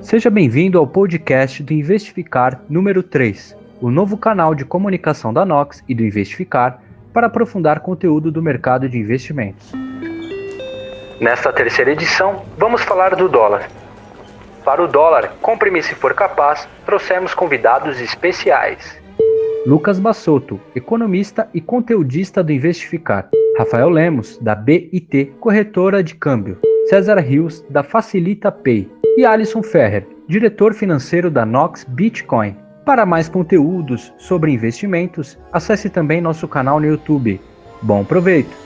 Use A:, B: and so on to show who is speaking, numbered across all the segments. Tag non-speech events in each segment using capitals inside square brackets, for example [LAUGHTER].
A: Seja bem-vindo ao podcast do Investificar número 3, o novo canal de comunicação da Nox e do Investificar para aprofundar conteúdo do mercado de investimentos. Nesta terceira edição, vamos falar do dólar. Para o dólar, compre-me se for capaz, trouxemos convidados especiais. Lucas Bassotto, economista e conteudista do Investificar. Rafael Lemos, da BIT, corretora de câmbio. César Rios, da Facilita Pay. E Alisson Ferrer, diretor financeiro da Nox Bitcoin. Para mais conteúdos sobre investimentos, acesse também nosso canal no YouTube. Bom proveito!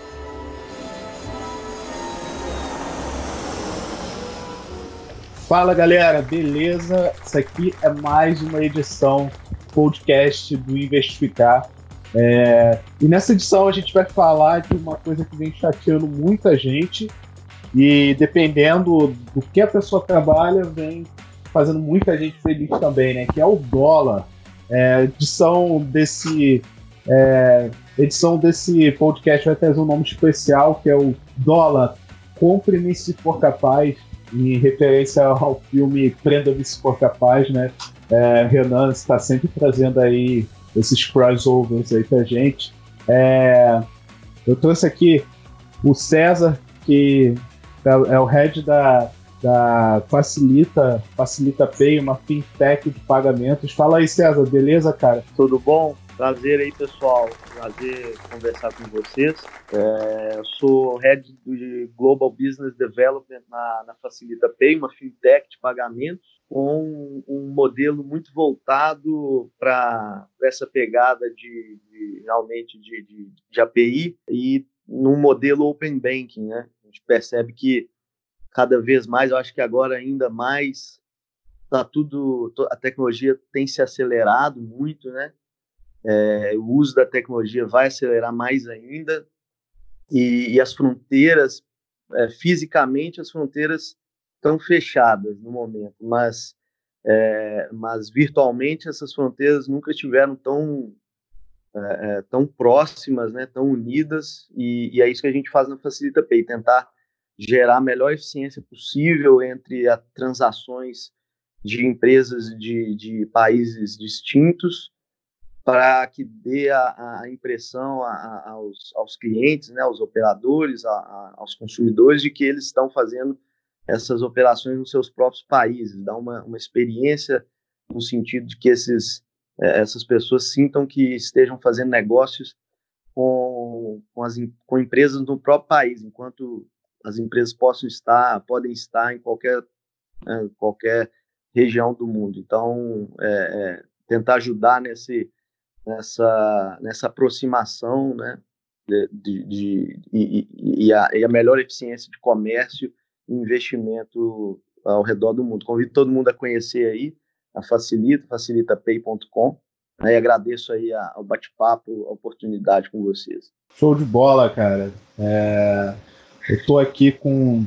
B: Fala galera, beleza? Isso aqui é mais uma edição podcast do Investificar. É, e nessa edição a gente vai falar de uma coisa que vem chateando muita gente e dependendo do que a pessoa trabalha, vem fazendo muita gente feliz também, né? Que é o dólar. É, edição desse é, edição desse podcast vai trazer um nome especial que é o dólar. Compre-me se for capaz, em referência ao filme Prenda-me se for capaz, né? É, Renan está sempre trazendo aí esses crossovers aí pra gente. É, eu trouxe aqui o César, que é, é o head da, da Facilita, Facilita Pay, uma fintech de pagamentos. Fala aí, César, beleza, cara?
C: Tudo bom? Prazer aí, pessoal. Prazer conversar com vocês. É, eu sou head de Global Business Development na, na Facilita Pay, uma fintech de pagamentos com um modelo muito voltado para essa pegada de, de realmente de, de, de, API e num modelo open banking, né? A gente percebe que cada vez mais, eu acho que agora ainda mais tá tudo, a tecnologia tem se acelerado muito, né? É, o uso da tecnologia vai acelerar mais ainda e, e as fronteiras, é, fisicamente, as fronteiras estão fechadas no momento, mas, é, mas virtualmente essas fronteiras nunca estiveram tão, é, é, tão próximas, né, tão unidas, e, e, é isso que a gente faz na Facilita Pay, tentar gerar a melhor eficiência possível entre as transações de empresas de, de países distintos para que dê a, a impressão a, a, aos, aos clientes, né, aos operadores, aos consumidores de que eles estão fazendo essas operações nos seus próprios países, dá uma, uma experiência no sentido de que esses, é, essas pessoas sintam que estejam fazendo negócios com, com, as, com empresas no próprio país, enquanto as empresas possam estar, podem estar em qualquer, é, qualquer região do mundo. Então, é, é, tentar ajudar nesse, nessa, nessa aproximação, né, de, de, de e, e, a, e, a, melhor eficiência de comércio investimento ao redor do mundo. Convido todo mundo a conhecer aí a Facilita, facilitapay.com. E agradeço aí ao bate-papo, a oportunidade com vocês.
B: Show de bola, cara. É, eu estou aqui com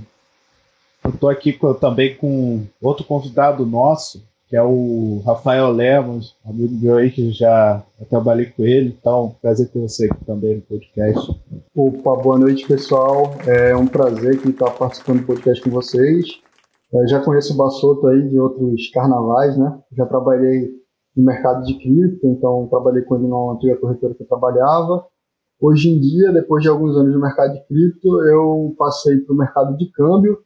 B: eu tô aqui com, também com outro convidado nosso, que é o Rafael Lemos, amigo meu aí que já trabalhei com ele, então prazer ter você aqui também no podcast.
D: Opa, boa noite pessoal, é um prazer aqui estar participando do podcast com vocês. Eu já conheço o Bassoto aí de outros carnavais, né? Já trabalhei no mercado de cripto, então trabalhei com ele na antiga corretora que eu trabalhava. Hoje em dia, depois de alguns anos no mercado de cripto, eu passei para o mercado de câmbio,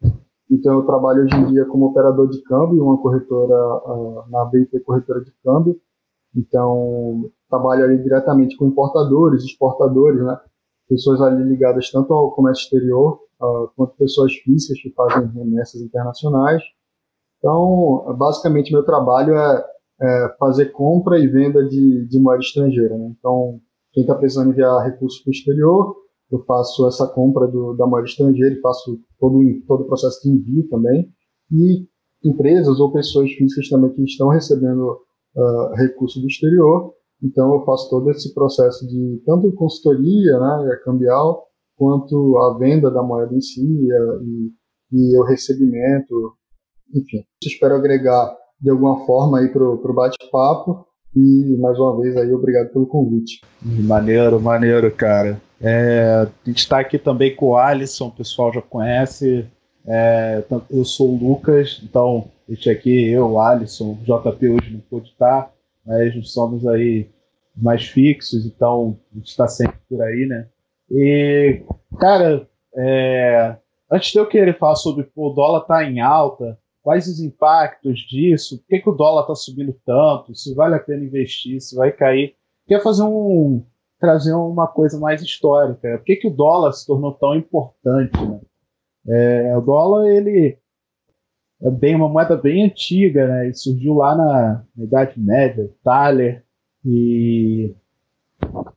D: então, eu trabalho hoje em dia como operador de câmbio, uma corretora, uh, na BIT Corretora de Câmbio. Então, trabalho ali diretamente com importadores, exportadores, né? Pessoas ali ligadas tanto ao comércio exterior, uh, quanto pessoas físicas que fazem remessas internacionais. Então, basicamente, meu trabalho é, é fazer compra e venda de, de moeda estrangeira. Né? Então, quem está precisando enviar recursos para o exterior, eu faço essa compra do, da moeda estrangeira e faço todo, todo o processo de envio também. E empresas ou pessoas físicas também que estão recebendo uh, recursos do exterior. Então eu faço todo esse processo de tanto consultoria, né, cambial, quanto a venda da moeda em si e, e o recebimento, enfim. Espero agregar de alguma forma aí para o bate-papo e mais uma vez aí obrigado pelo convite.
B: Maneiro, maneiro, cara. É, a gente está aqui também com o Alisson, o pessoal já conhece. É, eu sou o Lucas, então este aqui, eu, Alisson, JP hoje não pôde estar, mas somos aí mais fixos, então a gente está sempre por aí, né? E, cara, é, antes de eu querer falar sobre pô, o dólar tá em alta, quais os impactos disso, por que, que o dólar está subindo tanto, se vale a pena investir, se vai cair, quer fazer um trazer uma coisa mais histórica. Por que, que o dólar se tornou tão importante? Né? É, o dólar ele é bem uma moeda bem antiga, né? Ele surgiu lá na, na Idade Média, Thaler, e,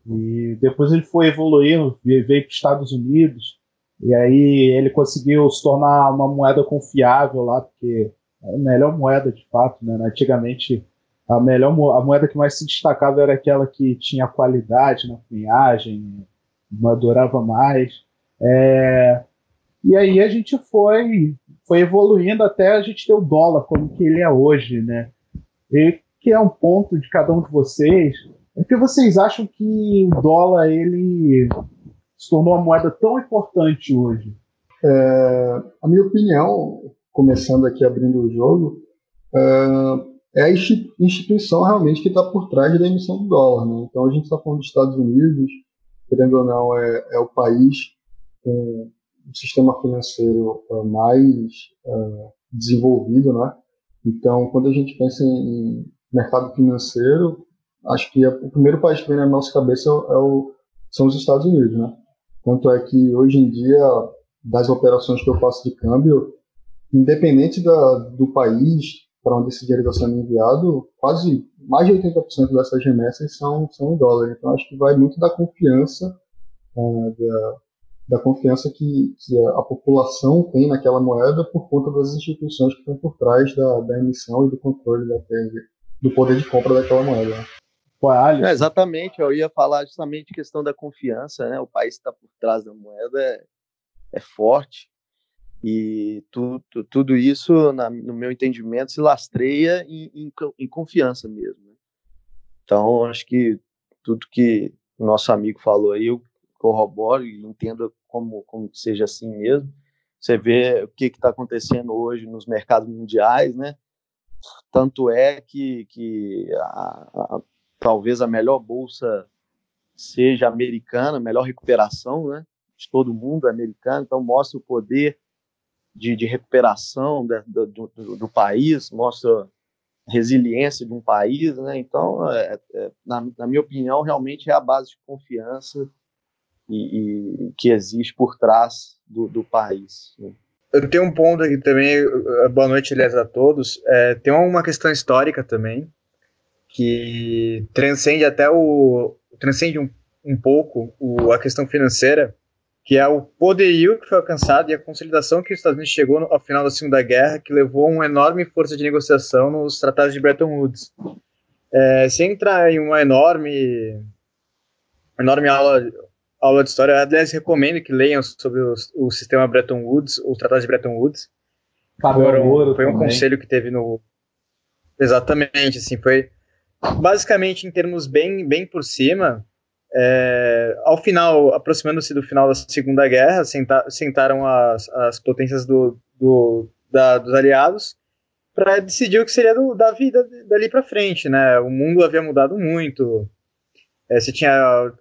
B: e depois ele foi evoluindo, veio para os Estados Unidos, e aí ele conseguiu se tornar uma moeda confiável lá, porque a melhor moeda de fato, né? Antigamente a melhor a moeda que mais se destacava era aquela que tinha qualidade na cunhagem, madurava mais. É, e aí a gente foi foi evoluindo até a gente ter o dólar como que ele é hoje, né? E que é um ponto de cada um de vocês. É que vocês acham que o dólar ele se tornou uma moeda tão importante hoje?
D: É, a minha opinião, começando aqui abrindo o jogo, é, é a instituição realmente que está por trás da emissão do dólar. Né? Então a gente está falando dos Estados Unidos, querendo ou não, é, é o país com o sistema financeiro é, mais é, desenvolvido, né? Então, quando a gente pensa em mercado financeiro, acho que o primeiro país que vem na nossa cabeça é o, são os Estados Unidos, né? Tanto é que hoje em dia, das operações que eu faço de câmbio, independente da, do país para onde esse dinheiro está sendo enviado, quase mais de 80% dessas remessas são, são em dólar. Então, acho que vai muito da confiança, uh, da, da, confiança que, que a, população tem naquela moeda por conta das instituições que estão por trás da, da emissão e do controle da, do poder de compra daquela moeda.
C: É, exatamente, eu ia falar justamente questão da confiança, né? O país está por trás da moeda é, é forte e tu, tu, tudo isso, na, no meu entendimento, se lastreia em, em, em confiança mesmo. Né? Então, acho que tudo que o nosso amigo falou aí, eu corroboro e entendo como, como seja assim mesmo. Você vê o que está acontecendo hoje nos mercados mundiais, né? Tanto é que, que a, a, talvez a melhor bolsa seja americana, melhor recuperação, né? De todo mundo é americano, então mostra o poder de, de recuperação de, do, do, do, país, mostra a resiliência de um país, né? Então, é, é, na, na, minha opinião, realmente é a base de confiança e, e que existe por trás do, do país. Né?
E: Eu tenho um ponto aqui também, boa noite, aliás, a todos. É, tem uma questão histórica também, que transcende até o transcende um, um pouco o, a questão financeira, que é o poderio que foi alcançado e a consolidação que os Estados Unidos chegou no, ao final da Segunda Guerra, que levou a uma enorme força de negociação nos tratados de Bretton Woods. É, sem entrar em uma enorme enorme aula aula de história, aliás, recomendo que leiam sobre o, o sistema Bretton Woods, os tratados de Bretton Woods. Foram, foi um também. conselho que teve no exatamente assim foi basicamente, em termos bem, bem por cima, é, ao final, aproximando-se do final da Segunda Guerra, senta, sentaram as, as potências do, do da, dos aliados para decidir o que seria do, da vida dali para frente, né? O mundo havia mudado muito. É, você tinha a,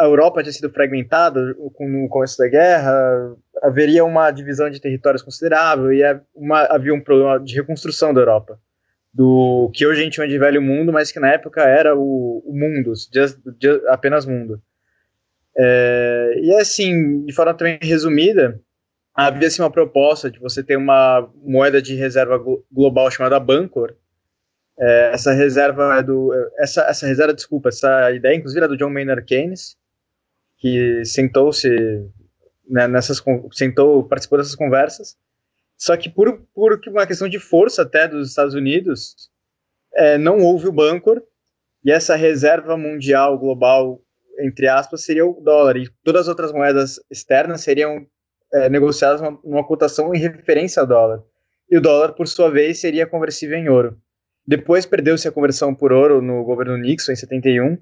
E: a, Europa tinha sido fragmentada no começo da guerra, haveria uma divisão de territórios considerável e uma, havia um problema de reconstrução da Europa do que hoje a gente chama de velho mundo, mas que na época era o, o mundo, just, just, apenas mundo. É, e assim, de forma também resumida, havia assim, uma proposta de você ter uma moeda de reserva global chamada Bancor. É, essa reserva é do. Essa, essa reserva, desculpa, essa ideia, inclusive, era do John Maynard Keynes, que sentou-se né, nessas. sentou, participou dessas conversas só que por, por uma questão de força até dos Estados Unidos, é, não houve o Bancor, e essa reserva mundial global, entre aspas, seria o dólar, e todas as outras moedas externas seriam é, negociadas numa, numa cotação em referência ao dólar. E o dólar, por sua vez, seria conversível em ouro. Depois perdeu-se a conversão por ouro no governo Nixon, em 71,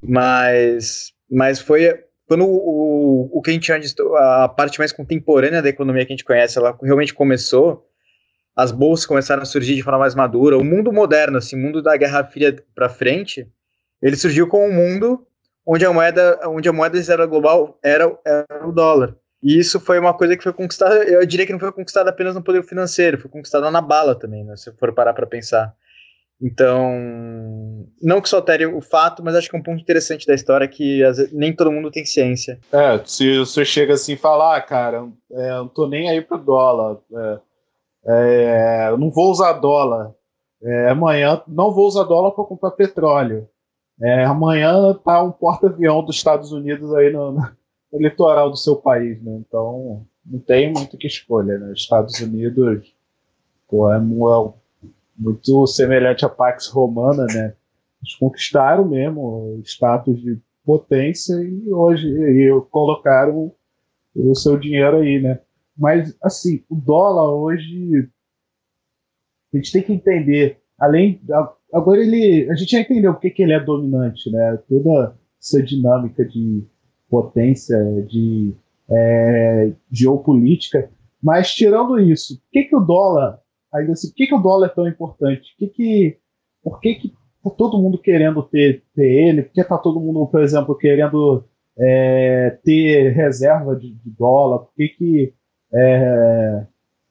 E: mas, mas foi, quando o, o, que a gente a parte mais contemporânea da economia que a gente conhece, ela realmente começou, as bolsas começaram a surgir de forma mais madura, o mundo moderno, assim, o mundo da Guerra Fria para frente, ele surgiu com um mundo onde a moeda, onde a moeda era global era, era o dólar. E isso foi uma coisa que foi conquistada, eu diria que não foi conquistada apenas no poder financeiro, foi conquistada na bala também, né, se for parar para pensar. Então, não que só altere o fato, mas acho que é um ponto interessante da história que vezes, nem todo mundo tem ciência.
B: É, se você chega assim e falar, ah, cara, é, não tô nem aí pro dólar, é, é, eu não vou usar dólar, é, amanhã não vou usar dólar para comprar petróleo. É, amanhã tá um porta-avião dos Estados Unidos aí no, no, [LAUGHS] litoral do seu país, né? Então não tem muito que escolha, né? Estados Unidos pô, é, é muito semelhante à Pax Romana, né? Eles conquistaram mesmo o status de potência e hoje e colocaram o seu dinheiro aí, né? Mas assim, o dólar hoje a gente tem que entender, além agora ele, a gente já entendeu porque que ele é dominante, né? Toda essa dinâmica de potência, de é, geopolítica, mas tirando isso, por que que o dólar ainda assim, por que, que o dólar é tão importante? Que que, por que, que tá todo mundo querendo ter, ter ele? Por que tá todo mundo, por exemplo, querendo é, ter reserva de, de, dólar? Por que, que é,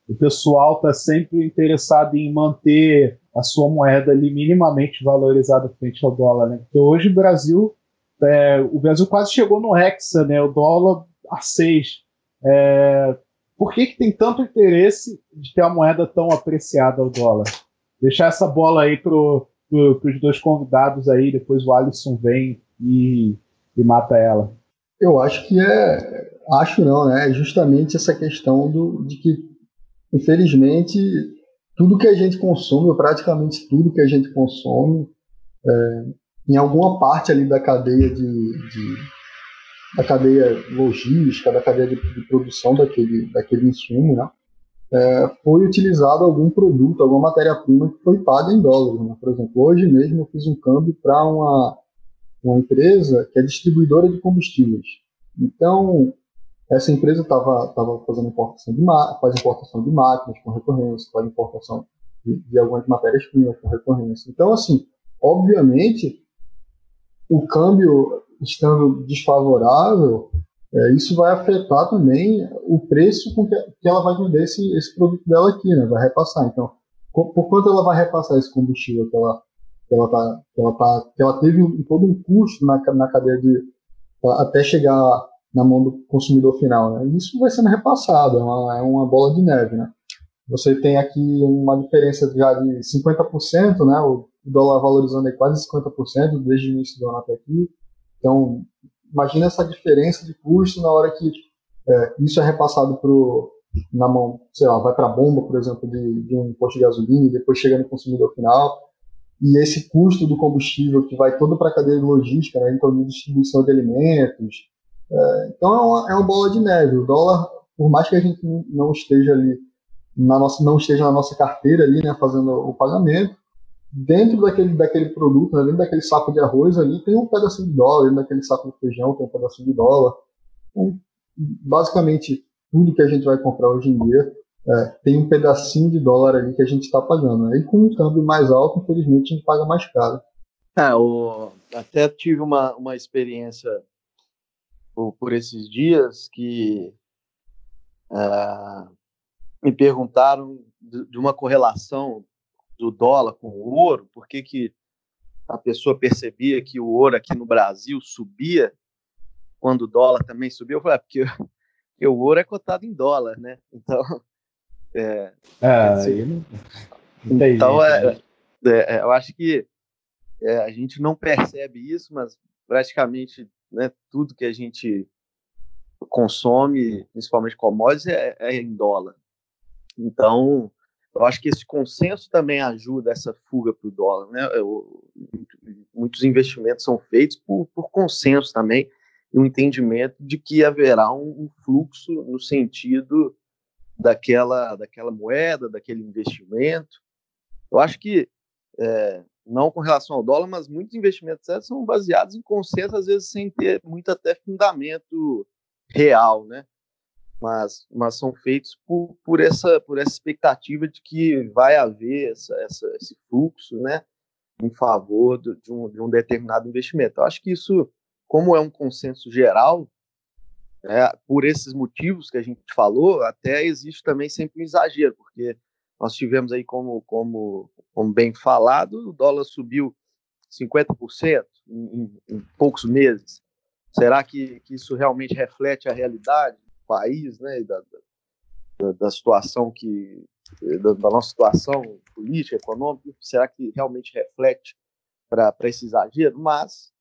B: o pessoal está sempre interessado em manter a sua moeda ali minimamente valorizada frente ao dólar? Né? Porque hoje o Brasil, é, o Brasil quase chegou no hexa, né? O dólar a 6. É, por que, que tem tanto interesse de ter a moeda tão apreciada ao dólar? Deixar essa bola aí pro, pro, dois convidados aí, depois o Alisson vem e, e mata ela.
D: Eu acho que é. Acho não, né? É justamente essa questão do, de que, infelizmente, tudo que a gente consome, praticamente tudo que a gente consome, é, em alguma parte ali da cadeia de, de da cadeia logística, da cadeia de, de produção daquele, daquele insumo, né? É, foi utilizado algum produto, alguma matéria-prima que foi paga em dólares. Né? Por exemplo, hoje mesmo eu fiz um câmbio para uma, uma empresa que é distribuidora de combustíveis. Então, essa empresa estava tava fazendo importação de, faz importação de máquinas com recorrência, faz importação de, de algumas matérias-primas com recorrência. Então, assim, obviamente, o câmbio estando desfavorável, é, isso vai afetar também o preço com que, que ela vai vender esse, esse produto dela aqui, né? Vai repassar. Então, por quanto ela vai repassar esse combustível que ela, que ela, tá, que ela, tá, que ela teve um, todo um custo na, na cadeia de até chegar na mão do consumidor final, né? Isso vai sendo repassado, é uma, é uma bola de neve, né? Você tem aqui uma diferença já de 50%, né? O dólar valorizando aí quase 50% desde o início do ano até aqui. Então, imagina essa diferença de custo na hora que é, isso é repassado pro, na mão, sei lá, vai para a bomba, por exemplo, de, de, um posto de gasolina e depois chega no consumidor final. E esse custo do combustível que vai todo para a cadeia de logística, né, então distribuição de alimentos. É, então é uma, é uma bola de neve. O dólar, por mais que a gente não esteja ali na nossa, não esteja na nossa carteira ali, né, fazendo o pagamento, dentro daquele, daquele produto, né, dentro daquele saco de arroz ali, tem um pedacinho de dólar, dentro daquele saco de feijão tem um pedacinho de dólar. Então, basicamente, tudo que a gente vai comprar hoje em dia é, tem um pedacinho de dólar ali que a gente está pagando. Né? E com um câmbio mais alto, infelizmente, a gente paga mais caro.
C: É, o... até tive uma, uma experiência por, esses dias que uh, me perguntaram de uma correlação do dólar com o ouro, por que, que a pessoa percebia que o ouro aqui no Brasil subia quando o dólar também subiu? Eu falei, é porque, porque [LAUGHS] o ouro é cotado em dólar, né? Então, [LAUGHS] é,
B: é assim,
C: não, então é, é, eu acho que é, a gente não percebe isso, mas praticamente né, tudo que a gente consome, principalmente commodities, é, é em dólar. Então, eu acho que esse consenso também ajuda essa fuga para o dólar. Né? Eu, muitos investimentos são feitos por, por consenso também e um entendimento de que haverá um, um fluxo no sentido daquela, daquela moeda, daquele investimento. Eu acho que é, não com relação ao dólar, mas muitos investimentos são baseados em consenso, às vezes sem ter muito até fundamento real, né? Mas, mas são feitos por, por, essa, por essa expectativa de que vai haver essa, essa, esse fluxo, né? Em favor do, de, um, de um determinado investimento. Eu acho que isso, como é um consenso geral, é, por esses motivos que a gente falou, até existe também sempre um exagero, porque nós tivemos aí, como, como, como bem falado, o dólar subiu 50% em, em, poucos meses. Será que, que, isso realmente reflete a realidade país, né, da, da, da situação que da, da, nossa situação política, econômica? Será que realmente reflete para esse exagero? Mas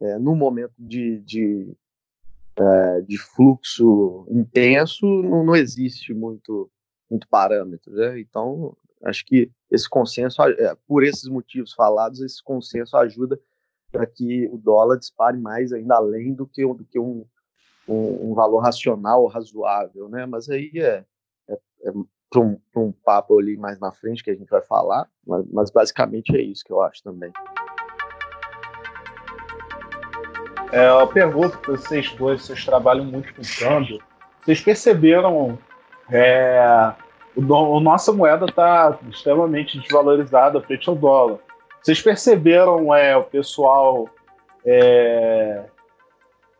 C: é, no momento de, de, é, de fluxo intenso, não, não existe muito muito parâmetro, né? Então, acho que esse consenso, é, por esses motivos falados, esse consenso ajuda para que o dólar dispare mais ainda além do que, do que um, um, um valor racional razoável, né? Mas aí é, é, é para um, um, papo ali mais na frente que a gente vai falar, mas, mas basicamente é isso que eu acho também.
B: É, eu pergunto para vocês dois, vocês trabalham muito com câmbio, vocês perceberam é, o, a nossa moeda está extremamente desvalorizada frente ao dólar. Vocês perceberam é, o pessoal é,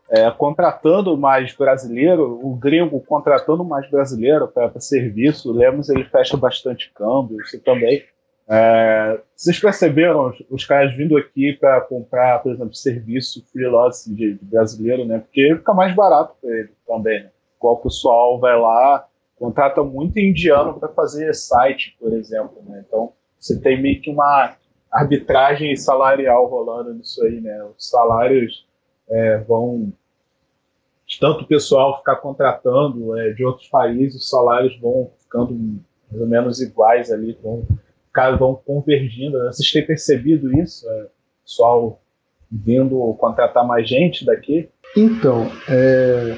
B: é, contratando mais brasileiro, o gringo contratando mais brasileiro para serviço. O Lemos ele fecha bastante câmbio, isso também. É, vocês perceberam os, os, caras vindo aqui para comprar, por exemplo, serviço freelance de, de, brasileiro, né? Porque fica mais barato para ele também. Né? Igual o pessoal vai lá, contrata muito indiano para fazer site, por exemplo. Né? Então, você tem meio que uma arbitragem salarial rolando nisso aí. Né? Os salários é, vão. Tanto o pessoal ficar contratando é, de outros países, os salários vão ficando mais ou menos iguais ali, vão, vão convergindo. Né? Vocês têm percebido isso? É, pessoal vindo contratar mais gente daqui?
D: Então, é,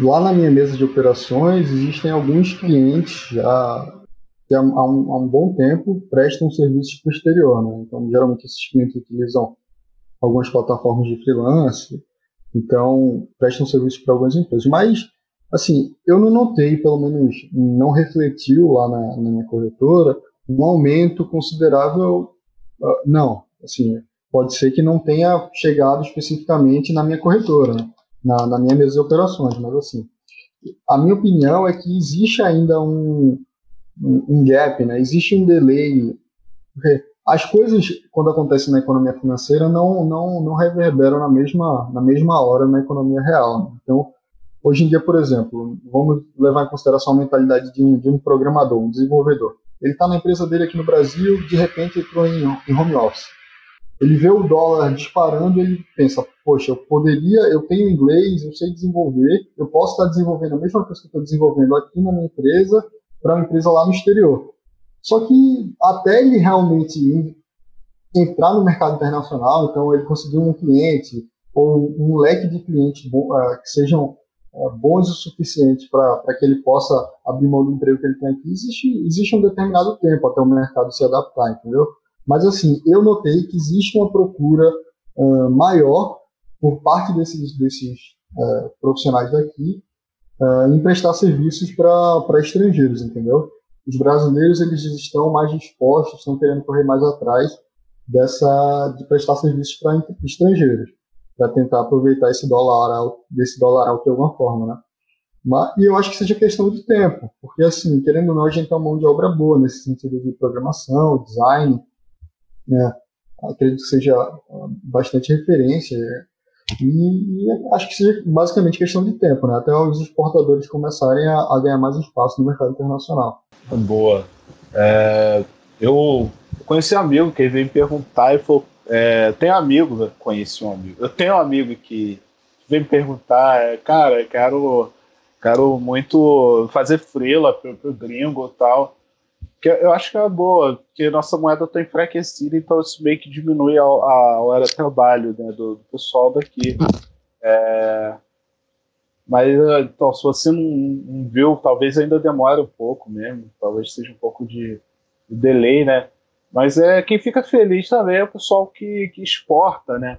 D: Lá na minha mesa de operações existem alguns clientes já que há um, há um bom tempo prestam serviços para o exterior. Né? Então, geralmente esses clientes utilizam algumas plataformas de freelance, então prestam serviços para algumas empresas. Mas, assim, eu não notei, pelo menos não refletiu lá na, na minha corretora, um aumento considerável. Uh, não, assim, pode ser que não tenha chegado especificamente na minha corretora. Né? na, na minha mesa de operações, mas assim, a minha opinião é que existe ainda um, um, um gap, né? existe um delay. As coisas, quando acontecem na economia financeira, não, não, não reverberam na mesma, na mesma hora na economia real. Né? Então, hoje em dia, por exemplo, vamos levar em consideração a mentalidade de um, de um programador, um desenvolvedor. Ele está na empresa dele aqui no Brasil, de repente entrou em, em home office ele vê o dólar disparando, ele pensa, poxa, eu poderia, eu tenho inglês, eu sei desenvolver, eu posso estar desenvolvendo a mesma coisa que estou desenvolvendo aqui na minha empresa para uma empresa lá no exterior. Só que até ele realmente entrar no mercado internacional, então ele conseguir um cliente ou um leque de clientes uh, que sejam uh, bons o suficiente para que ele possa abrir mão do emprego que ele tem aqui, existe, existe um determinado tempo até o mercado se adaptar, entendeu? Mas, assim, eu notei que existe uma procura uh, maior por parte desses, desses uh, profissionais daqui em prestar serviços para estrangeiros, entendeu? Os brasileiros eles estão mais dispostos, estão querendo correr mais atrás dessa de prestar serviços para estrangeiros, para tentar aproveitar esse dólar desse dólar alto de alguma forma, né? Mas, e eu acho que seja questão de tempo, porque assim, querendo ou não, a gente tem uma mão de obra boa nesse sentido de programação, design, né? Acredito que seja bastante referência. E, e, acho que seja basicamente questão de tempo, né? Até os exportadores começarem a, a ganhar mais espaço no mercado internacional.
B: Boa. É, eu conheci um amigo que veio me perguntar e falou: é, tem amigo, conheci um amigo. Eu tenho um amigo que veio me perguntar, é, cara, quero, quero muito fazer freela pro, pro gringo e tal. Que eu acho que é boa, porque nossa moeda está enfraquecida, então isso meio que diminui a, a hora de trabalho né, do, do pessoal daqui. É, mas então, se você não, não, viu, talvez ainda demore um pouco mesmo, talvez seja um pouco de, de delay, né? Mas é quem fica feliz também é o pessoal que, que exporta, né?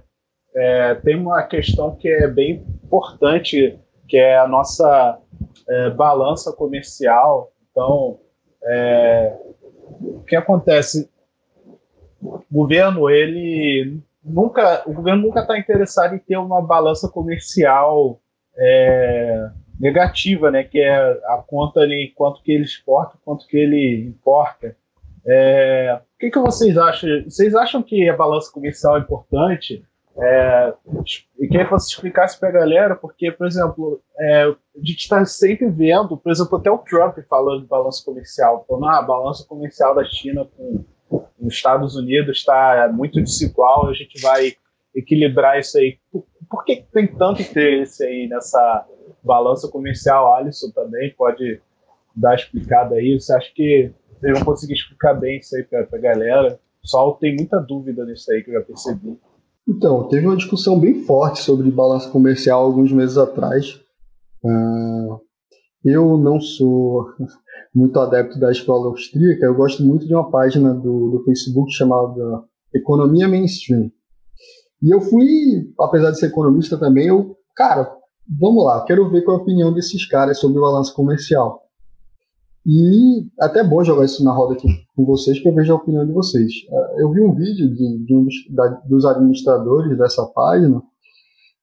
B: É, tem uma questão que é bem importante, que é a nossa é, balança comercial. Então, é, o que acontece? O governo, ele nunca, o governo nunca está interessado em ter uma balança comercial é, negativa, né? Que é a conta ali, quanto que ele exporta, quanto que ele importa. É, o que, que vocês acham? Vocês acham que a balança comercial é importante? É, e queria que você explicasse para a galera, porque, por exemplo, é, a gente está sempre vendo, por exemplo, até o Trump falando de balança comercial, falando ah, a balança comercial da China com, os Estados Unidos está muito desigual, a gente vai equilibrar isso aí. Por, por que tem tanto interesse aí nessa balança comercial? Alisson também pode dar explicada aí. Você acha que vocês vão conseguir explicar bem isso aí para a galera? O pessoal tem muita dúvida nisso aí que eu já percebi.
D: Então, teve uma discussão bem forte sobre balança comercial alguns meses atrás. Uh, eu não sou [LAUGHS] muito adepto da escola austríaca, eu gosto muito de uma página do, do Facebook chamada Economia Mainstream. E eu fui, apesar de ser economista também, eu, cara, vamos lá, quero ver qual é a opinião desses caras sobre balança comercial. E até bom jogar isso na roda aqui com vocês, que eu vejo a opinião de vocês. É, eu vi um vídeo de, de um dos, da, dos administradores dessa página,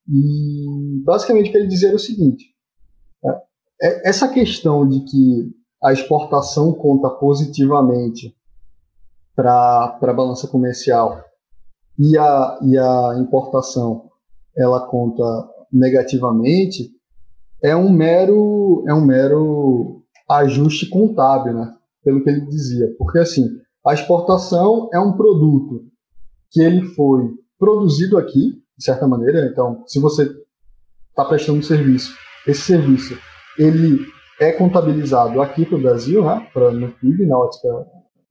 D: e basicamente que ele dizia era o seguinte: é, é, essa questão de que a exportação conta positivamente para a balança comercial e a, e a importação ela conta negativamente, é um mero, é um mero ajuste contábil, né? Pelo que ele dizia. Porque, assim, a exportação é um produto que ele foi produzido aqui, de certa maneira. Então, se você está prestando um serviço, esse serviço ele é contabilizado aqui para o Brasil, né? Pra, no PIB, na ótica,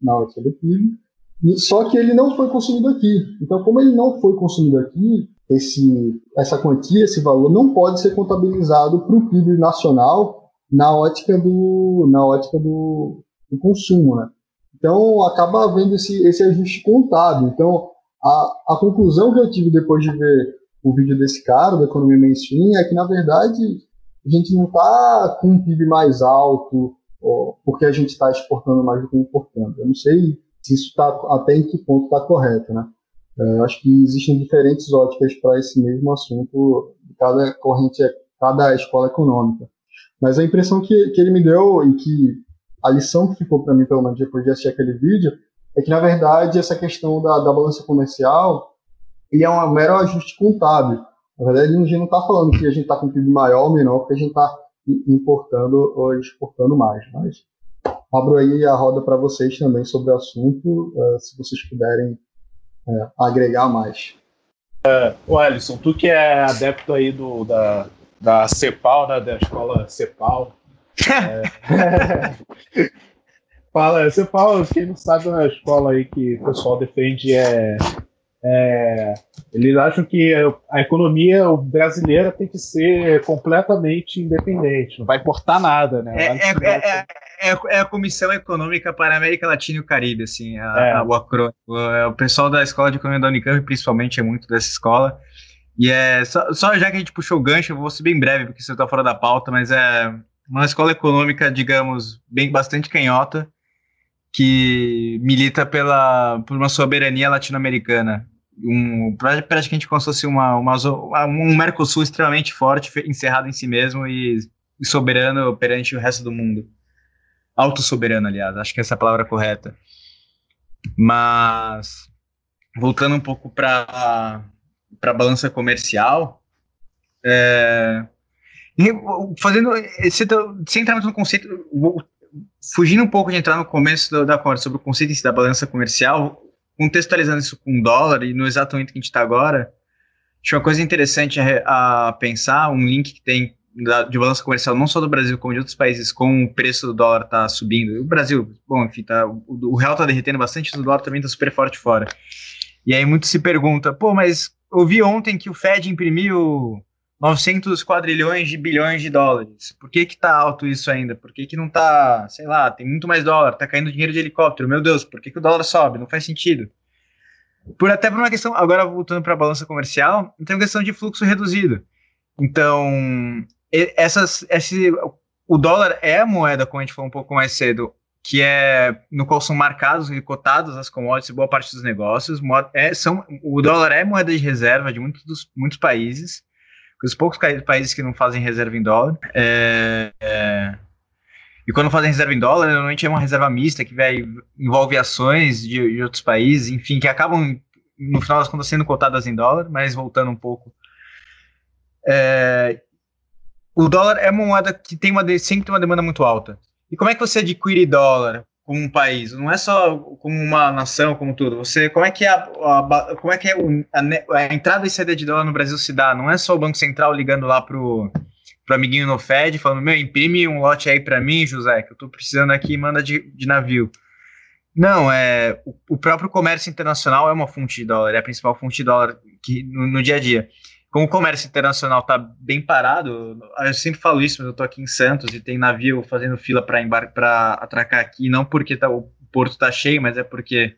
D: na ótica do PIB. E, só que ele não foi consumido aqui. Então, como ele não foi consumido aqui, esse, essa quantia, esse valor, não pode ser contabilizado para o PIB nacional na ótica do, na ótica do, do consumo, né? Então, acaba havendo esse, esse ajuste contábil. Então, a, a conclusão que eu tive depois de ver o vídeo desse cara, da economia mainstream, é que, na verdade, a gente não está com um PIB mais alto ó, porque a gente está exportando mais do que importando. Eu não sei se isso está até em que ponto está correto, né? É, acho que existem diferentes óticas para esse mesmo assunto de cada corrente, cada escola econômica. Mas a impressão que, que ele me deu e que a lição que ficou para mim, pelo menos depois de assistir aquele vídeo, é que, na verdade, essa questão da, da balança comercial ele é um mero ajuste contábil. Na verdade, a gente não está falando que a gente está com PIB maior ou menor, porque a gente está importando ou exportando mais. Mas abro aí a roda para vocês também sobre o assunto, uh, se vocês puderem uh, agregar mais.
B: Uh, o Alisson, tu que é adepto aí do, da, da CEPAL, né, da escola CEPAL. [LAUGHS] é... Fala, CEPAL, quem não sabe, é uma escola aí que o pessoal defende é, é, eles acham que a economia brasileira tem que ser completamente independente, não vai importar nada, né?
E: É, é, é, é, é a Comissão Econômica para a América Latina e o Caribe, assim, a, a, o acrônimo. O pessoal da Escola de Economia da Unicamp, principalmente, é muito dessa escola. E é só, só, já que a gente puxou o gancho, eu vou ser bem breve, porque isso está fora da pauta, mas é uma escola econômica, digamos, bem bastante canhota, que milita pela, por uma soberania latino-americana. Um, praticamente como se fosse uma, uma, um Mercosul extremamente forte, encerrado em si mesmo e soberano perante o resto do mundo. Autossoberano, aliás, acho que essa é a palavra correta. Mas, voltando um pouco para para a balança comercial, é, fazendo sem entrar no conceito, fugindo um pouco de entrar no começo da conversa sobre o conceito da balança comercial, contextualizando isso com dólar e no exato momento que a gente está agora, acho uma coisa interessante a, a, pensar, um link que tem da, de balança comercial não só do Brasil como de outros países, com o preço do dólar tá subindo. O Brasil, bom, enfim, tá, o, o real tá derretendo bastante, o dólar também tá super forte fora. E aí muito se pergunta, pô, mas ouvi ontem que o Fed imprimiu 900 quadrilhões de bilhões de dólares. Por que que tá alto isso ainda? Por que que não tá, sei lá, tem muito mais dólar, tá caindo dinheiro de helicóptero. Meu Deus, por que que o dólar sobe? Não faz sentido. Por até por uma questão, agora voltando para a balança comercial, tem uma questão de fluxo reduzido. Então, essas, esse, o dólar é a moeda, como a gente falou um pouco mais cedo, que é no qual são marcados e cotados as commodities, boa parte dos negócios. É, são, o dólar é moeda de reserva de muitos, dos, muitos países, os poucos países que não fazem reserva em dólar. É, é, e quando fazem reserva em dólar, normalmente é uma reserva mista que vai, envolve ações de, de outros países, enfim, que acabam, no final das contas, sendo cotadas em dólar, mas voltando um pouco. É, o dólar é uma moeda que tem uma, sempre tem uma demanda muito alta. E como é que você adquire dólar como um país? Não é só como uma nação, como tudo. Você, como é que é a, a como é que é a, a, entrada e saída de dólar no Brasil se dá? Não é só o Banco Central ligando lá pro pro amiguinho no Fed, falando, meu, imprime um lote aí para mim, José, que eu tô precisando aqui, manda de, de navio. Não, é o, o, próprio comércio internacional é uma fonte de dólar, é a principal fonte de dólar que, no, no dia a dia como o comércio internacional está bem parado, eu sempre falo isso, mas eu estou aqui em Santos e tem navio fazendo fila para embarcar, para atracar aqui, não porque tá, o porto está cheio, mas é porque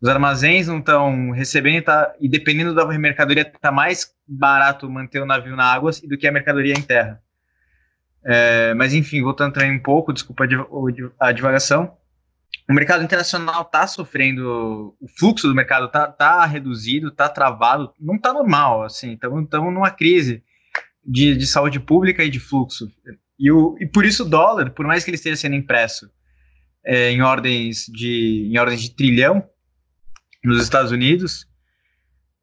E: os armazéns não estão recebendo tá, e dependendo da mercadoria está mais barato manter o navio na água do que a mercadoria em terra. É, mas enfim, voltando também um pouco, desculpa a divagação, o mercado internacional está sofrendo, o fluxo do mercado está tá reduzido, está travado, não está normal, assim, estamos numa crise de, de saúde pública e de fluxo. E, o, e por isso o dólar, por mais que ele esteja sendo impresso é, em, ordens de, em ordens de trilhão nos Estados Unidos,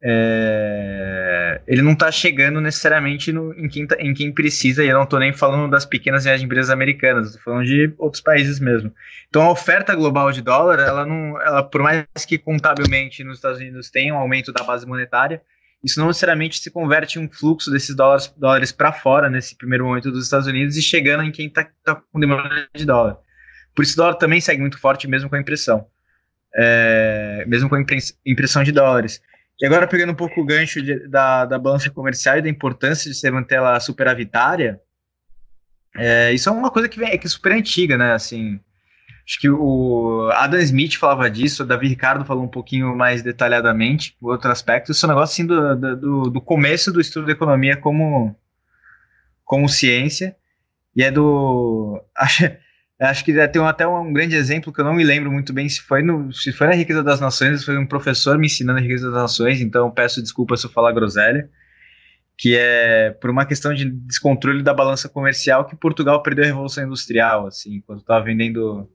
E: é, ele não está chegando necessariamente no, em, quem tá, em, quem precisa, e eu não estou nem falando das pequenas e empresas americanas, estou falando de outros países mesmo. Então a oferta global de dólar, ela não, ela, por mais que contabilmente nos Estados Unidos tenha um aumento da base monetária, isso não necessariamente se converte em um fluxo desses dólares, dólares para fora nesse primeiro momento dos Estados Unidos e chegando em quem está tá com demanda de dólar. Por isso o dólar também segue muito forte mesmo com a impressão. É, mesmo com a impressão de dólares. E agora, pegando um pouco o gancho de, da, da balança comercial e da importância de você manter ela superavitária, é, isso é uma coisa que, vem, é, que é super antiga, né? Assim, acho que o Adam Smith falava disso, o Davi Ricardo falou um pouquinho mais detalhadamente, outro aspecto. Isso é um negócio assim, do, do, do começo do estudo da economia como, como ciência, e é do. [LAUGHS] Acho, Acho que tem até um grande exemplo que eu não me lembro muito bem se foi, no, se foi na Riqueza das Nações, foi um professor me ensinando a Riqueza das Nações, então peço desculpa se eu falar groselha, que é por uma questão de descontrole da balança comercial que Portugal perdeu a Revolução Industrial, assim, quando estava vendendo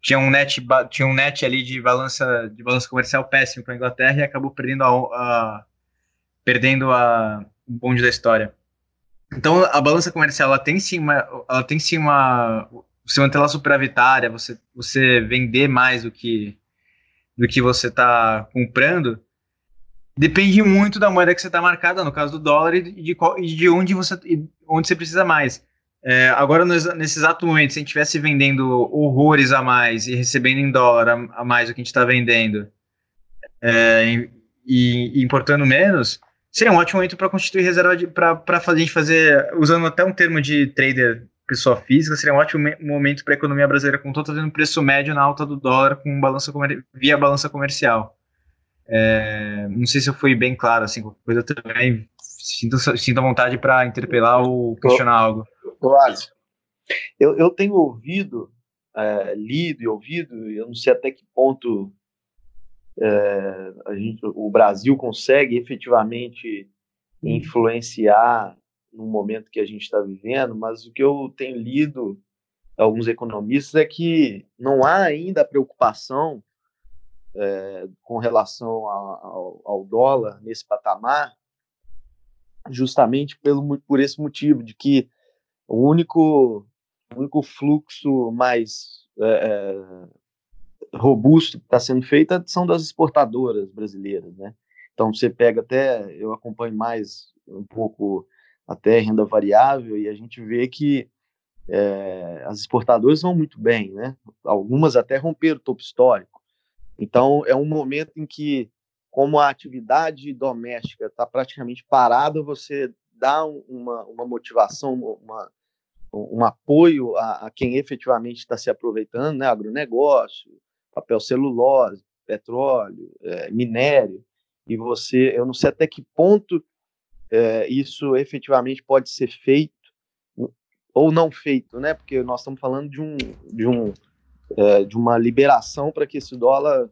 E: tinha um net tinha um net ali de balança de balança comercial péssimo para a Inglaterra e acabou perdendo a, a perdendo a o bonde da história. Então a balança comercial ela tem sim uma ela tem sim uma você manter ela superavitária, você, você vender mais do que, do que você está comprando, depende muito da moeda que você está marcada, no caso do dólar, e de, qual, e de onde, você, onde você precisa mais. É, agora, nesse exato momento, se a gente estivesse vendendo horrores a mais e recebendo em dólar a, a mais do que a gente está vendendo é, e, e, importando menos, seria um ótimo momento para constituir reserva para a gente fazer, usando até um termo de trader pessoa física, seria um ótimo momento para a economia brasileira, com todo fazendo preço médio na alta do dólar com balança via balança comercial. É, não sei se eu fui bem claro, assim, qualquer coisa também. Sinto, sinto vontade para interpelar ou questionar algo.
C: Claro. Eu, eu tenho ouvido, é, lido e ouvido, eu não sei até que ponto é, a gente, o Brasil consegue efetivamente influenciar no momento que a gente está vivendo, mas o que eu tenho lido alguns economistas é que não há ainda preocupação é, com relação a, ao, ao, dólar nesse patamar, justamente pelo, por esse motivo de que o único, o único fluxo mais é, robusto que está sendo feito são das exportadoras brasileiras, né? Então você pega até, eu acompanho mais um pouco até renda variável, e a gente vê que é, as exportadoras vão muito bem, né? Algumas até romperam o topo histórico. Então, é um momento em que, como a atividade doméstica está praticamente parada, você dá uma, uma motivação, uma, um apoio a, a quem efetivamente está se aproveitando, né? agronegócio, papel celulose, petróleo, é, minério, e você, eu não sei até que ponto é, isso efetivamente pode ser feito ou não feito, né? Porque nós estamos falando de um, de um é, de uma liberação para que esse dólar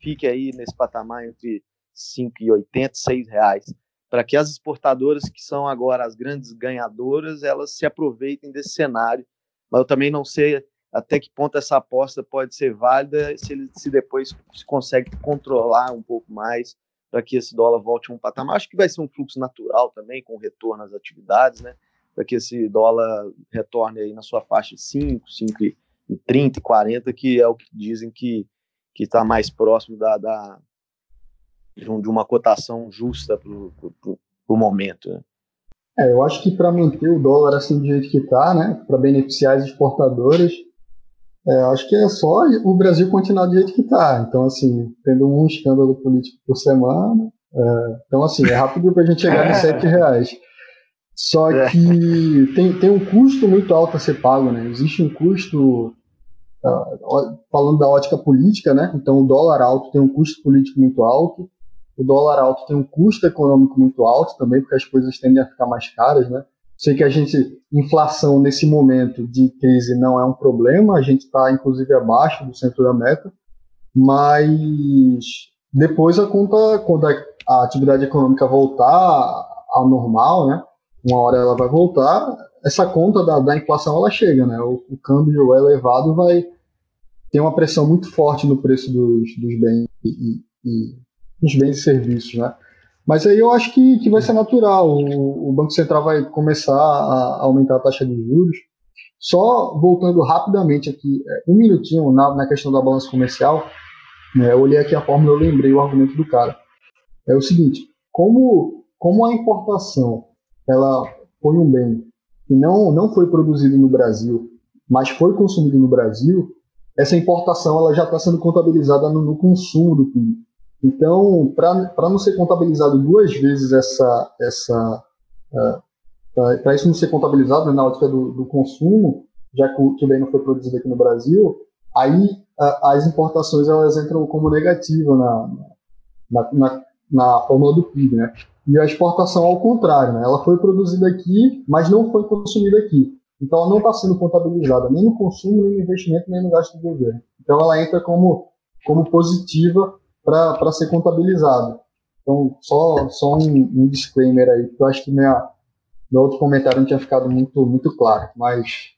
C: fique aí nesse patamar entre 5,80 e 6 reais, para que as exportadoras que são agora as grandes ganhadoras, elas se aproveitem desse cenário. Mas eu também não sei até que ponto essa aposta pode ser válida se ele se depois se consegue controlar um pouco mais para que esse dólar volte a um patamar. Acho que vai ser um fluxo natural também com retorno às atividades, né? Para que esse dólar retorne aí na sua faixa de 5, 5 e 30 e 40, que é o que dizem que que está mais próximo da, da de, um, uma cotação justa para o momento. Né?
D: É, eu acho que para manter o dólar assim do jeito que está, né, para beneficiar as exportadoras, é, acho que é só o Brasil continuar do jeito que está. Então, assim, tendo um escândalo político por semana. É, então, assim, é rápido para a gente chegar nos [LAUGHS] 7 reais. Só é. que tem, tem um custo muito alto a ser pago, né? Existe um custo, uh, falando da ótica política, né? Então, o dólar alto tem um custo político muito alto. O dólar alto tem um custo econômico muito alto também, porque as coisas tendem a ficar mais caras, né? Sei que a gente, inflação nesse momento de crise não é um problema, a gente está inclusive abaixo do centro da meta, mas depois a conta, quando a atividade econômica voltar ao normal, né, uma hora ela vai voltar, essa conta da, da inflação ela chega, né, o, o câmbio elevado vai ter uma pressão muito forte no preço dos, dos bens e, e, e bens e serviços, né. Mas aí eu acho que, que vai ser natural. O, o, Banco Central vai começar a aumentar a taxa de juros. Só voltando rapidamente aqui, é, um minutinho na, na questão da balança comercial, né, eu olhei aqui a fórmula e eu lembrei o argumento do cara. É o seguinte, como, como a importação ela foi um bem que não, não foi produzido no Brasil, mas foi consumido no Brasil, essa importação ela já está sendo contabilizada no, no consumo do PIB. Então, para não ser contabilizado duas vezes essa. essa uh, é, para isso não ser contabilizado né, na ótica do, do, consumo, já que o, que o bem não foi produzido aqui no Brasil, aí uh, as importações elas entram como negativa na, na, na, na fórmula do PIB. Né? E a exportação ao contrário, né? ela foi produzida aqui, mas não foi consumida aqui. Então ela não está sendo contabilizada nem no consumo, nem no investimento, nem no gasto do governo. Então ela entra como, como positiva para ser contabilizado. Então, só, só um, um, disclaimer aí, porque eu acho que minha, meu outro comentário não tinha ficado muito, muito claro, mas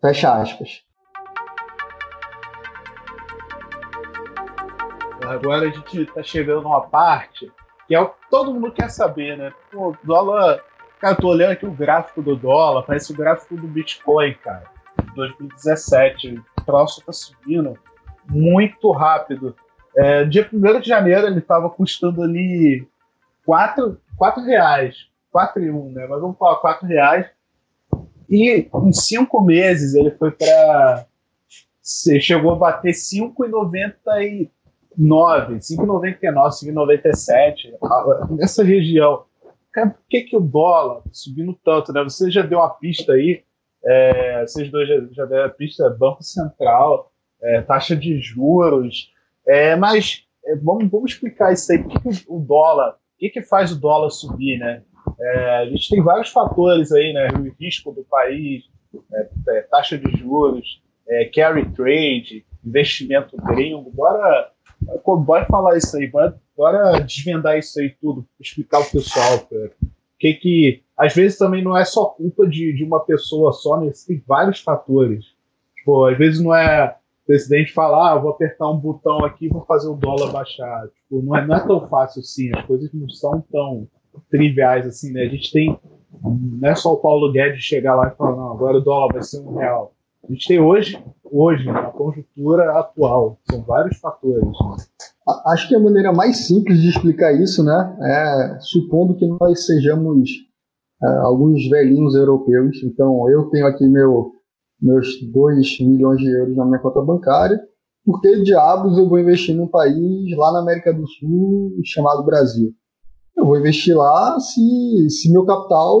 D: fecha aspas.
B: Agora a gente está chegando numa parte que é o que todo mundo quer saber, né? Pô, dólar. Cara, tô olhando aqui o gráfico do dólar, parece o gráfico do Bitcoin, cara. 2017. O troço tá subindo muito rápido. É, dia 1 de janeiro ele estava custando ali 4, 4 reais. 4 e 1, né? Mas vamos falar 4 reais. E em 5 meses ele foi para. Chegou a bater 5,99, 5,99, 5,97. Nessa região. Cara, por que, que o dólar subindo tanto, né? Você já deu uma pista aí. É, vocês dois já, já deram a pista Banco Central, é, taxa de juros. É, mas é, vamos, vamos explicar isso aí. Que, que o dólar, o que, que faz o dólar subir, né? É, a gente tem vários fatores aí, né? O risco do país, é, é, taxa de juros, é, carry trade, investimento gringo. Bora, bora falar isso aí, bora, bora desvendar isso aí tudo, explicar o pessoal, cara. Que, que às vezes também não é só culpa de, de uma pessoa só, né? Tem vários fatores. Tipo, às vezes não é o presidente falar, ah, vou apertar um botão aqui e vou fazer o dólar baixar. Tipo, não, é, não é tão fácil assim, as coisas não são tão triviais assim, né? A gente tem. Não é só o Paulo Guedes chegar lá e falar, não, agora o dólar vai ser um real. A gente tem hoje, hoje, na conjuntura atual. São vários fatores. Né?
D: Acho que a maneira mais simples de explicar isso, né, é supondo que nós sejamos é, alguns velhinhos europeus. Então, eu tenho aqui meu meus 2 milhões de euros na minha conta bancária, porque diabos eu vou investir num país lá na América do Sul chamado Brasil? Eu vou investir lá se, se meu capital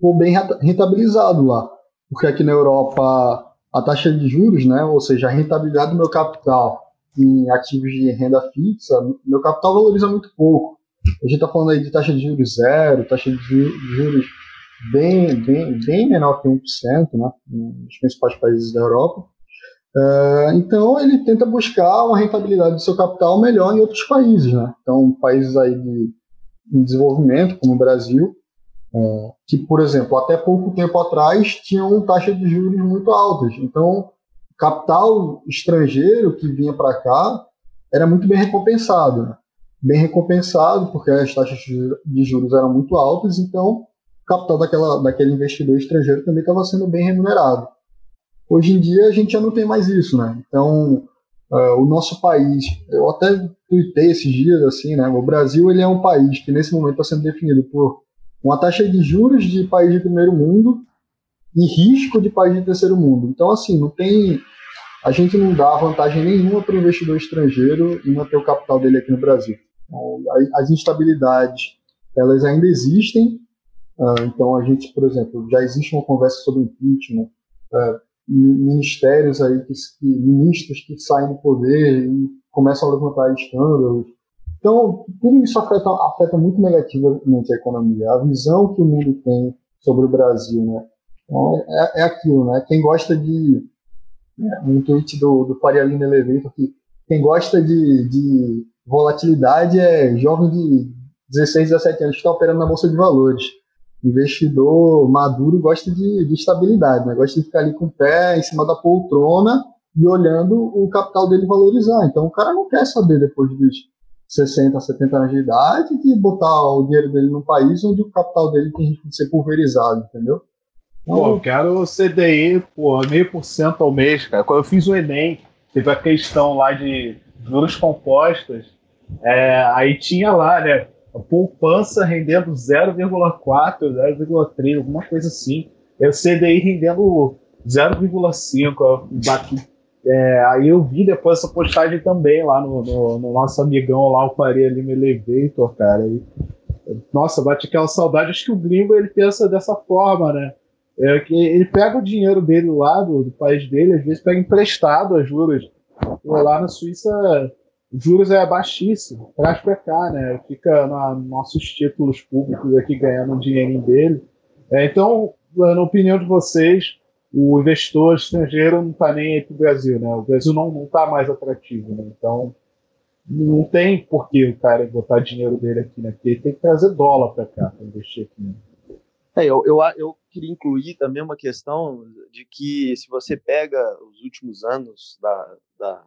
D: for bem rentabilizado lá. Porque aqui na Europa a taxa de juros, né, ou seja, a rentabilidade do meu capital em ativos de renda fixa, meu capital valoriza muito pouco. A gente está falando aí de taxa de juros zero, taxa de juros bem, bem, bem menor que 1%, né, nos principais países da Europa. Uh, então ele tenta buscar uma rentabilidade do seu capital melhor em outros países, né? Então países aí de, de desenvolvimento, como o Brasil, uh, que por exemplo até pouco tempo atrás tinham taxas de juros muito altas. Então capital estrangeiro que vinha para cá era muito bem recompensado, né? bem recompensado porque as taxas de juros eram muito altas, então capital daquela, daquele investidor estrangeiro também estava sendo bem remunerado. Hoje em dia a gente já não tem mais isso, né? Então, uh, o nosso país, eu até tuitei esses dias assim, né? O Brasil ele é um país que nesse momento está sendo definido por uma taxa de juros de país de primeiro mundo e risco de país de terceiro mundo. Então, assim, não tem. A gente não dá vantagem nenhuma para o investidor estrangeiro em manter o capital dele aqui no Brasil. Então, as instabilidades, elas ainda existem. Uh, então, a gente, por exemplo, já existe uma conversa sobre impeachment. Uh, ministérios aí, que, que, ministros que saem do poder e começam a levantar escândalos. Então, tudo isso afeta, afeta muito negativamente a economia, a visão que o mundo tem sobre o Brasil, né? Então, é, é aquilo, né? Quem gosta de... É, um tweet do, do Faria Lima Elevator que quem gosta de, de volatilidade é jovem de 16, 17 anos que está operando na Bolsa de Valores investidor maduro gosta de, de, estabilidade, né? gosta de ficar ali com o pé em cima da poltrona e olhando o capital dele valorizar. Então o cara não quer saber depois dos 60, 70 anos de idade de botar o dinheiro dele num país onde o capital dele tem risco de ser pulverizado, entendeu?
B: Então, pô, eu quero CDI, pô, meio por cento ao mês, cara. Quando eu fiz o Enem, teve a questão lá de juros compostos, é, aí tinha lá, né? A poupança rendendo 0,4, 0,3, alguma coisa assim. E o CDI rendendo 0,5. É, aí eu vi depois essa postagem também lá no, no, no nosso amigão lá, o Faria Lima Elevator, cara. E, nossa, bate aquela saudade. Acho que o gringo ele pensa dessa forma, né? É que ele pega o dinheiro dele lá do, do país dele, às vezes pega emprestado a juros. Lá na Suíça juros é baixíssimo, traz para cá, né? Fica nos nossos títulos públicos aqui ganhando um dinheirinho dele. É, então, na opinião de vocês, o investidor estrangeiro não está nem aí para o Brasil, né? O Brasil não está mais atrativo, né? Então, não tem por que o cara botar dinheiro dele aqui, né? Porque ele tem que trazer dólar para cá para investir aqui. Né?
C: É, eu, eu, eu queria incluir também uma questão de que se você pega os últimos anos da, da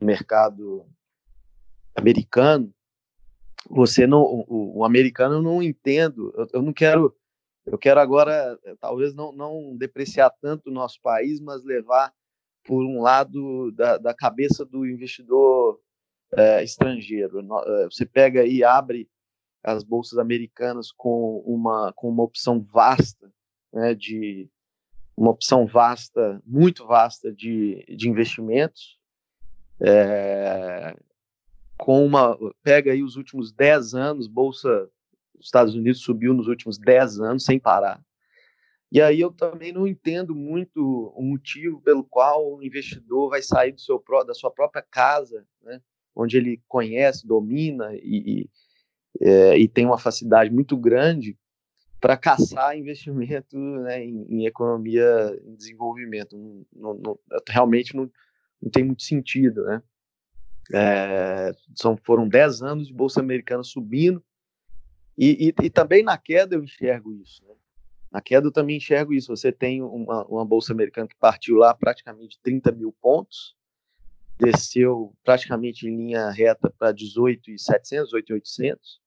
C: mercado americano, você não, o, o americano não entendo, eu, eu, não quero, eu quero agora eh, talvez não, não depreciar tanto o nosso país, mas levar por um lado da, da cabeça do investidor é, estrangeiro. Eh, você pega e abre as bolsas americanas com uma, com uma opção vasta, né, de uma opção vasta, muito vasta de, de investimentos, é, com uma pega aí os últimos 10 anos, bolsa dos Estados Unidos subiu nos últimos 10 anos sem parar. E aí eu também não entendo muito o motivo pelo qual o investidor vai sair do seu da sua própria casa, né, onde ele conhece, domina e, e, é, e tem uma facilidade muito grande para caçar investimento né, em, em, economia em desenvolvimento. Realmente não, não tem muito sentido, né? É, são, foram 10 anos de Bolsa Americana subindo, e, e, e, também na queda eu enxergo isso. Né? Na queda eu também enxergo isso. Você tem uma, uma Bolsa Americana que partiu lá praticamente 30 mil pontos, desceu praticamente em linha reta para 18,700, 18,800,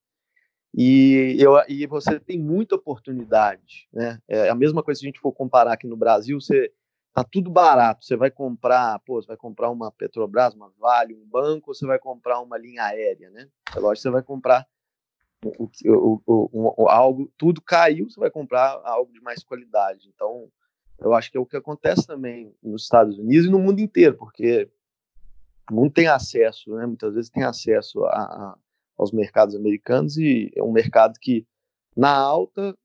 C: e, eu, e você tem muita oportunidade. Né? É a mesma coisa se a gente for comparar aqui no Brasil, você tá tudo barato. Você vai comprar, pô, você vai comprar uma Petrobras, uma Vale, um banco, ou você vai comprar uma linha aérea, né? É lógico você vai comprar o, o, o, algo, tudo caiu, você vai comprar algo de mais qualidade. Então, eu acho que é o que acontece também nos Estados Unidos e no mundo inteiro, porque o mundo tem acesso, né? Muitas vezes tem acesso a, a aos mercados americanos e é um mercado que na alta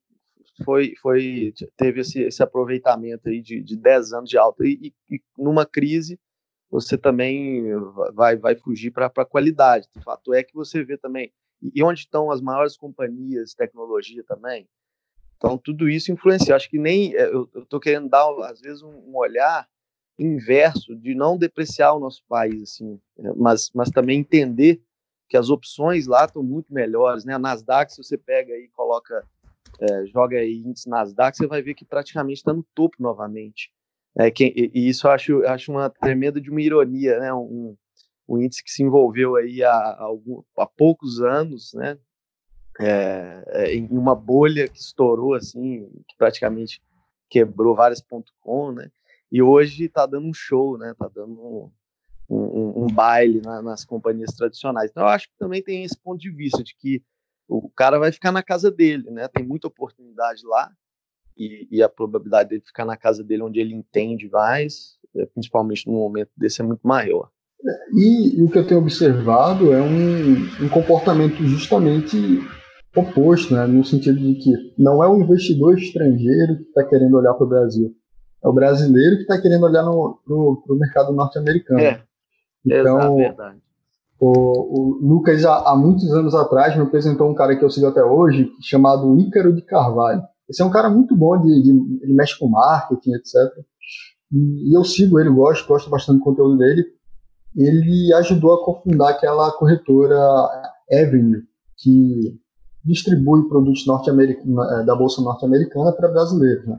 C: foi, foi teve esse, esse aproveitamento aí de, de 10 anos de alta e, e, e numa crise você também vai, vai fugir para a qualidade. O fato é que você vê também e onde estão as maiores companhias de tecnologia também. Então, tudo isso influencia. Acho que nem é, eu estou querendo dar, às vezes, um, um, olhar inverso de não depreciar o nosso país, assim, é, mas, mas também entender que as opções lá estão muito melhores. Né? A Nasdaq, se você pega e coloca, é, joga aí índice Nasdaq, você vai ver que praticamente está no topo novamente. É, e, isso eu acho, eu acho uma tremenda de uma ironia, né? Um, um índice que se envolveu aí há, há, há poucos anos, né? É, é, em uma bolha que estourou assim, que praticamente quebrou várias pontos com, né? E hoje está dando um show, né? Tá dando um, um, um baile na, nas companhias tradicionais. Então eu acho que também tem esse ponto de vista de que o cara vai ficar na casa dele, né? Tem muita oportunidade lá e, e, a probabilidade dele ficar na casa dele onde ele entende mais, é, principalmente no momento desse, é muito maior.
D: E, e o que eu tenho observado é um, um comportamento justamente oposto, né? no sentido de que não é o investidor estrangeiro que está querendo olhar para o Brasil, é o brasileiro que está querendo olhar para o mercado norte-americano.
C: É, então, verdade.
D: O, o Lucas, há, há, muitos anos atrás, me apresentou um cara que eu sigo até hoje, chamado Ícaro de Carvalho. Esse é um cara muito bom, de, de, ele mexe com marketing, etc. E, e eu sigo ele, gosto, gosto bastante do conteúdo dele. Ele ajudou a cofundar aquela corretora Avenue, que distribui produtos norte-americanos eh, da bolsa norte-americana para brasileiros. Né?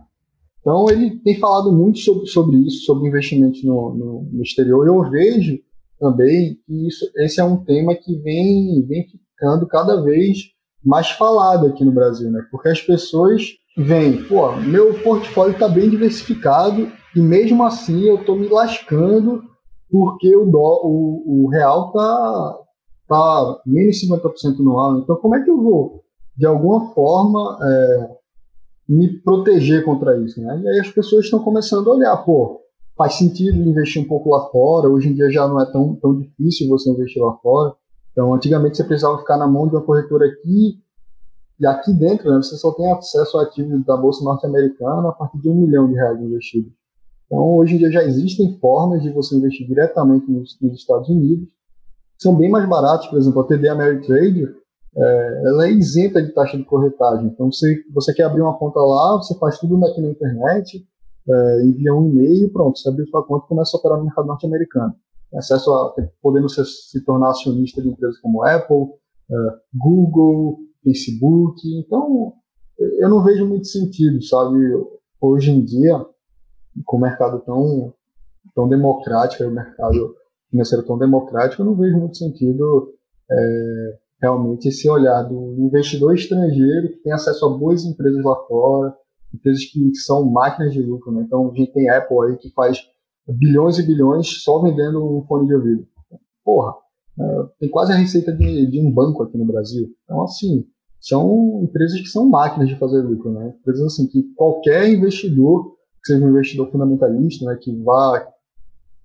D: Então ele tem falado muito sobre, sobre isso, sobre investimentos no, no, no exterior. Eu vejo também que isso, esse é um tema que vem, vem ficando cada vez mais falado aqui no Brasil, né? Porque as pessoas veem, pô, meu portfólio está bem diversificado e mesmo assim eu estou me lascando porque o, dó, o, o real tá, tá menos 50% no ano. Então como é que eu vou, de alguma forma, é, me proteger contra isso, né? E aí as pessoas estão começando a olhar, pô, faz sentido investir um pouco lá fora, hoje em dia já não é tão, tão difícil você investir lá fora. Então, antigamente você precisava ficar na mão de uma corretora aqui, e aqui dentro né, você só tem acesso a ativos da Bolsa Norte-Americana a partir de um milhão de reais investidos. Então, hoje em dia já existem formas de você investir diretamente nos, nos Estados Unidos, são bem mais baratos, por exemplo, a TD Ameritrade, é, ela é isenta de taxa de corretagem. Então, você, você quer abrir uma conta lá, você faz tudo aqui na internet, é, envia um e-mail, pronto, você abriu sua conta e começa a operar no mercado norte-americano. Acesso a, podendo se, se tornar acionista de empresas como Apple, é, Google, Facebook. Então, eu não vejo muito sentido, sabe? Hoje em dia, com o mercado tão, tão democrático, o mercado financeiro tão democrático, eu não vejo muito sentido é, realmente esse olhar do investidor estrangeiro que tem acesso a boas empresas lá fora, empresas que, são máquinas de lucro. Né? Então, a gente tem Apple aí que faz bilhões e bilhões só vendendo um fone de ouvido. Porra, é, tem quase a receita de, de, um banco aqui no Brasil. Então, assim, são empresas que são máquinas de fazer lucro. Né? Empresas assim, que qualquer investidor, que seja um investidor fundamentalista, né, que vá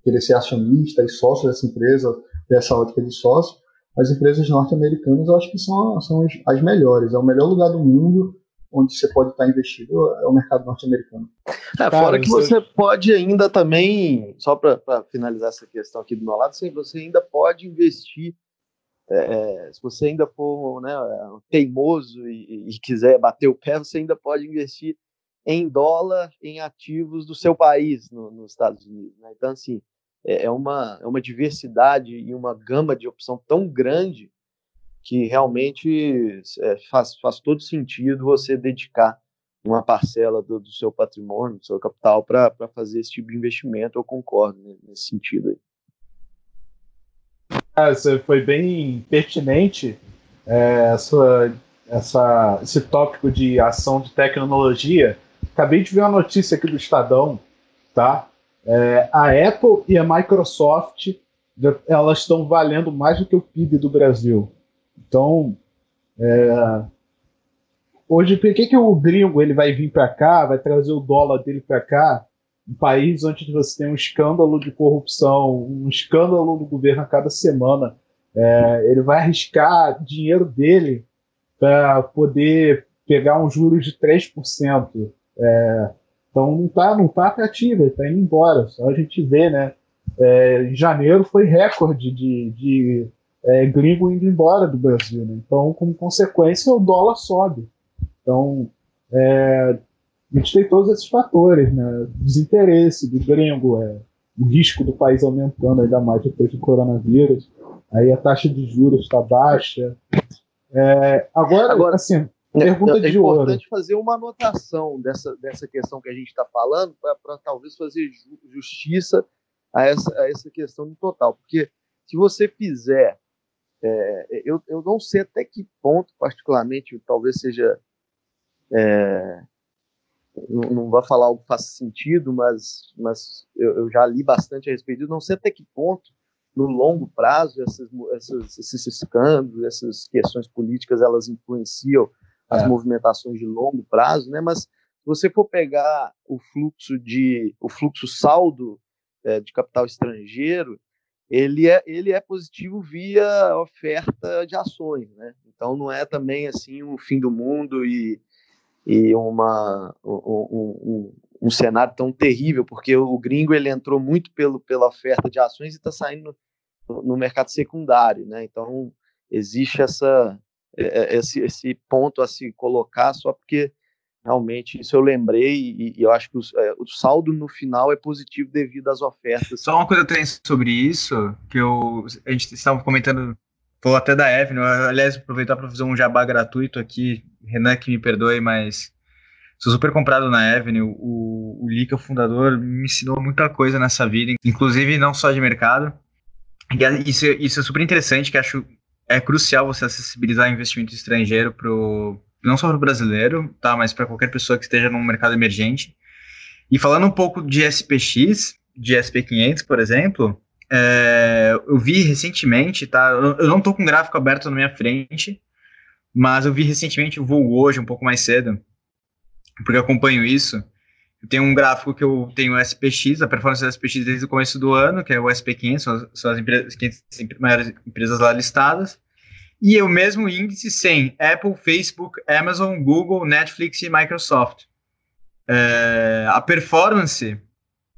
D: querer ser acionista e sócio dessa empresa, dessa ótica de sócio, as empresas norte-americanas eu acho que são, são as, as melhores. É o melhor lugar do mundo onde você pode estar investido é o mercado norte-americano.
C: É, fora que você pode ainda também, só para finalizar essa questão aqui do meu lado, você ainda pode investir, é, se você ainda for né, teimoso e, e, quiser bater o pé, você ainda pode investir em dólar em ativos do seu país no, nos Estados Unidos. Né? Então, assim, é, é uma, é uma diversidade e uma gama de opção tão grande que realmente é, faz, faz todo sentido você dedicar uma parcela do, do seu patrimônio, do seu capital, para fazer esse tipo de investimento. Eu concordo né, nesse sentido aí.
B: Ah, você foi bem pertinente é, essa, essa, esse tópico de ação de tecnologia. Acabei de ver uma notícia aqui do Estadão, tá? É, a Apple e a Microsoft elas estão valendo mais do que o PIB do Brasil. Então, é, hoje, por que, que o gringo ele vai vir para cá, vai trazer o dólar dele para cá, um país onde você tem um escândalo de corrupção, um escândalo do governo a cada semana, É, ele vai arriscar dinheiro dele para poder pegar um juros de 3%. É, então não está não tá atrativo, ele está indo embora. Só a gente vê, né? É, em janeiro foi recorde de, de é, gringo indo embora do Brasil. Né? Então, como consequência, o dólar sobe. Então, é, a gente tem todos esses fatores, né? Desinteresse do gringo, é, o risco do país aumentando ainda mais depois do coronavírus. Aí a taxa de juros está baixa. É, agora, agora, assim, pergunta é,
C: de ouro. É importante fazer uma anotação dessa, dessa questão que a gente está falando para talvez fazer justiça a essa, a essa questão no total. Porque se você fizer é, eu, eu não sei até que ponto, particularmente, talvez seja é, não, não vou falar algo que faça sentido, mas, mas eu, eu, já li bastante a respeito disso, não sei até que ponto, no longo prazo, essas, essas, esses escândalos, essas questões políticas, elas influenciam as é. movimentações de longo prazo, né? Mas se você for pegar o fluxo de o fluxo saldo é, de capital estrangeiro, ele é, ele é positivo via oferta de ações, né? Então não é também assim o fim do mundo e e uma, um, um, um, cenário tão terrível, porque o gringo ele entrou muito pelo, pela oferta de ações e está saindo no, no, mercado secundário, né? Então existe essa, é, é, esse, esse ponto a se colocar só porque realmente isso eu lembrei e, e eu acho que o, é, o, saldo no final é positivo devido às ofertas.
E: Só uma coisa eu tenho sobre isso, que eu, a gente estava comentando, falou até da Evelyn, aliás, aproveitar para fazer um jabá gratuito aqui, Renan que me perdoe, mas sou super comprado na Avenue. O, o Lica, o fundador, me ensinou muita coisa nessa vida, inclusive não só de mercado. E é, isso, isso é super interessante, que acho é crucial você acessibilizar investimento estrangeiro pro, não só para o brasileiro, tá, mas para qualquer pessoa que esteja num mercado emergente. E falando um pouco de SPX, de SP500, por exemplo, é, eu vi recentemente, tá, eu, eu não estou com o gráfico aberto na minha frente, mas eu vi recentemente o voo hoje, um pouco mais cedo, porque eu acompanho isso. Eu tenho um gráfico que eu tenho o SPX, a performance do SPX desde o começo do ano, que é o SP500, são as, são as empresas, 500 maiores empresas lá listadas. E o mesmo índice sem Apple, Facebook, Amazon, Google, Netflix e Microsoft. É, a performance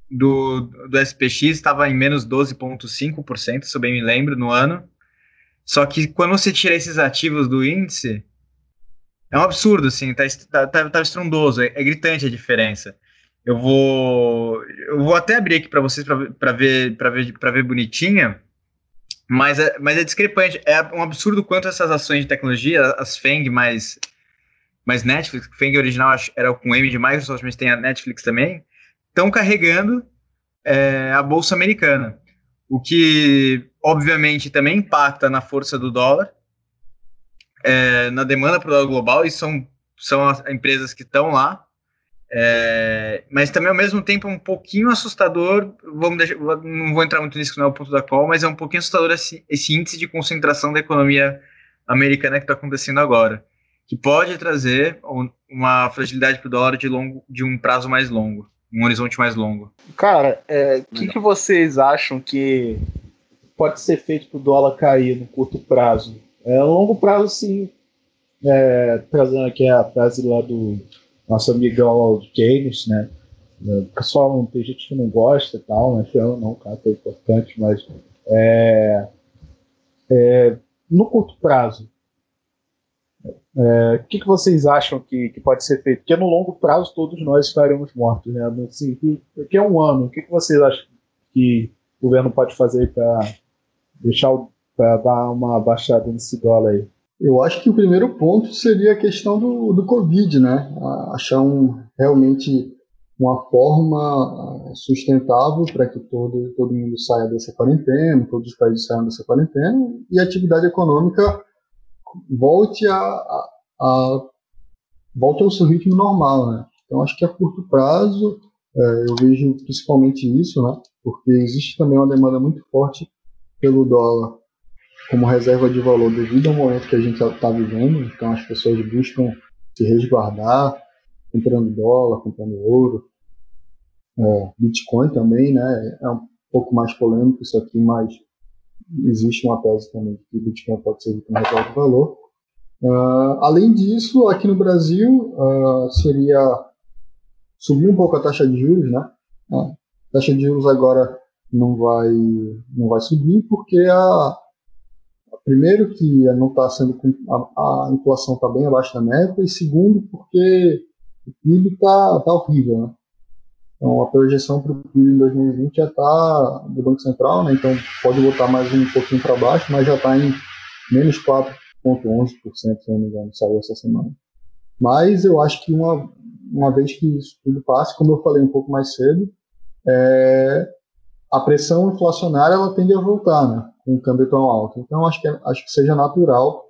E: do, do SPX estava em menos 12,5%, se eu bem me lembro, no ano. Só que quando você tira esses ativos do índice, é um absurdo, assim, tá, tá, tá, tá estrondoso, é, é, gritante a diferença. Eu vou, eu vou até abrir aqui para vocês para ver, ver, ver bonitinha, mas é, mas é discrepante. É um absurdo quanto essas ações de tecnologia, as FANG mais, mais Netflix, FANG original era com M de Microsoft, mas tem a Netflix também, estão carregando é, a bolsa americana o que obviamente também impacta na força do dólar, é, na demanda para o dólar global, e são, são as empresas que estão lá, é, mas também ao mesmo tempo é um pouquinho assustador, vamos deixar, não vou entrar muito nisso que não é o ponto da qual, mas é um pouquinho assustador esse, esse índice de concentração da economia americana que está acontecendo agora, que pode trazer uma fragilidade para o dólar de, longo, de um prazo mais longo um horizonte mais longo.
B: Cara, o é, que, que vocês acham que pode ser feito para o dólar cair no curto prazo? É, longo prazo, sim. É, trazendo aqui a frase lá do nosso amigão Keynes, né? O pessoal, tem gente que não gosta e tal, mas eu não, cara, é importante, mas é, é, no curto prazo, é, o que, que, vocês acham que, que, pode ser feito? Porque no longo prazo todos nós estaremos mortos, né? Assim, que, que é um ano. O que, que vocês acham que o governo pode fazer para deixar para dar uma baixada nesse dólar aí?
D: Eu acho que o primeiro ponto seria a questão do, do Covid, né? Achar um, realmente uma forma sustentável para que todo, todo mundo saia dessa quarentena, todos os países saiam dessa quarentena e a atividade econômica volte a, a, a volte ao seu ritmo normal, né? Então acho que a curto prazo é, eu vejo principalmente isso, né? Porque existe também uma demanda muito forte pelo dólar como reserva de valor devido ao momento que a gente está vivendo. Então as pessoas buscam se resguardar, comprando dólar, comprando ouro, é, Bitcoin também, né? É um pouco mais polêmico isso aqui, mas existe uma tese também que Bitcoin pode ser como reserva de valor. Uh, além disso, aqui no Brasil, uh, seria subir um pouco a taxa de juros, né? A taxa de juros agora não vai, não vai subir porque a, primeiro que não está sendo a, a inflação está bem abaixo da meta e segundo porque o PIB está tá horrível, né? Então a projeção para o PIB em 2020 já está do Banco Central, né? Então pode botar mais um pouquinho para baixo, mas já está em menos 4,11%, se não me engano, saiu essa semana. Mas eu acho que uma, uma vez que isso tudo passe, como eu falei um pouco mais cedo, é, a pressão inflacionária ela tende a voltar, né? Com o câmbio tão alto. Então acho que, acho que seja natural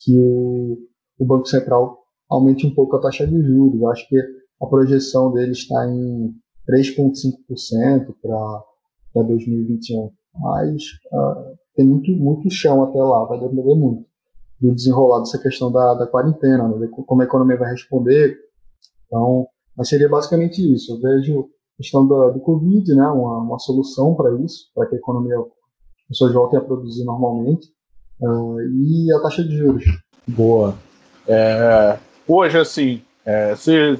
D: que o, o Banco Central aumente um pouco a taxa de juros. Acho que a projeção dele está em 3,5% para 2021. Mas uh, tem muito, muito chão até lá, vai depender muito do desenrolar dessa questão da, da quarentena, né, como a economia vai responder. Então, mas seria basicamente isso. Eu vejo questão do, do Covid, né, uma, uma solução para isso, para que a economia, as pessoas voltem a produzir normalmente, uh, e a taxa de juros.
B: Boa. É, hoje, assim, é, se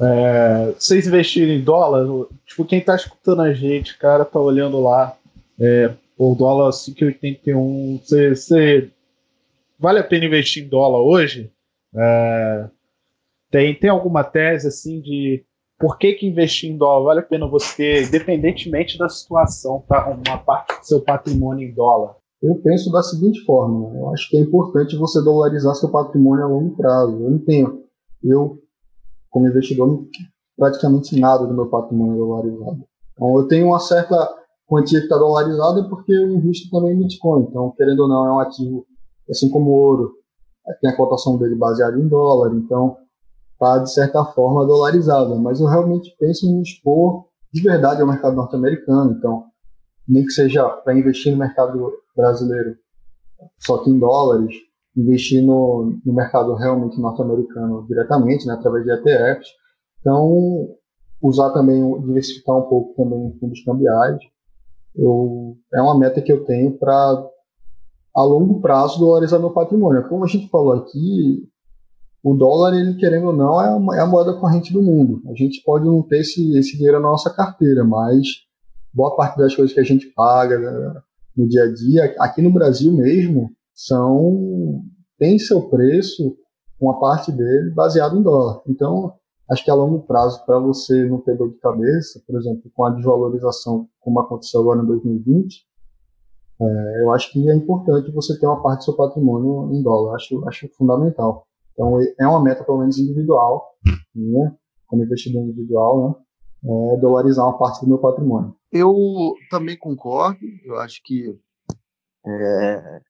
B: é, vocês investirem em dólar, tipo, quem tá escutando a gente, cara, tá olhando lá, é, o dólar 5,81, você, você vale a pena investir em dólar hoje? É, tem, tem alguma tese assim de por que, que investir em dólar vale a pena você, independentemente da situação, tá uma parte do seu patrimônio em dólar?
D: Eu penso da seguinte forma: né? eu acho que é importante você dolarizar seu patrimônio a longo prazo. Eu não tenho, eu como investidor, praticamente nada do meu patrimônio dolarizado. Então, eu tenho uma certa quantia que está dolarizada porque eu invisto também em Bitcoin. Então, querendo ou não, é um ativo, assim como o ouro, tem a cotação dele baseada em dólar. Então, está, de certa forma, dolarizado. Mas eu realmente penso em expor de verdade ao mercado norte-americano. Então, nem que seja para investir no mercado brasileiro, só que em dólares, investir no, no mercado realmente norte-americano diretamente, né, através de ETFs. Então, usar também, diversificar um pouco também fundos cambiais. Eu, é uma meta que eu tenho para, a longo prazo, dolarizar meu patrimônio. Como a gente falou aqui, o dólar, ele querendo ou não, é a, é a moeda corrente do mundo. A gente pode não ter esse, esse dinheiro na nossa carteira, mas boa parte das coisas que a gente paga né, no dia a dia, aqui no Brasil mesmo, são tem seu preço, uma parte dele baseado em dólar. Então, acho que a longo prazo, para você não ter dor de cabeça, por exemplo, com a desvalorização como aconteceu agora em 2020, é, eu acho que é importante você ter uma parte do seu patrimônio em dólar. Acho, acho fundamental. Então, é uma meta, pelo menos individual, né? como investidor individual, né? É dolarizar uma parte do meu patrimônio.
C: Eu também concordo. Eu acho que é,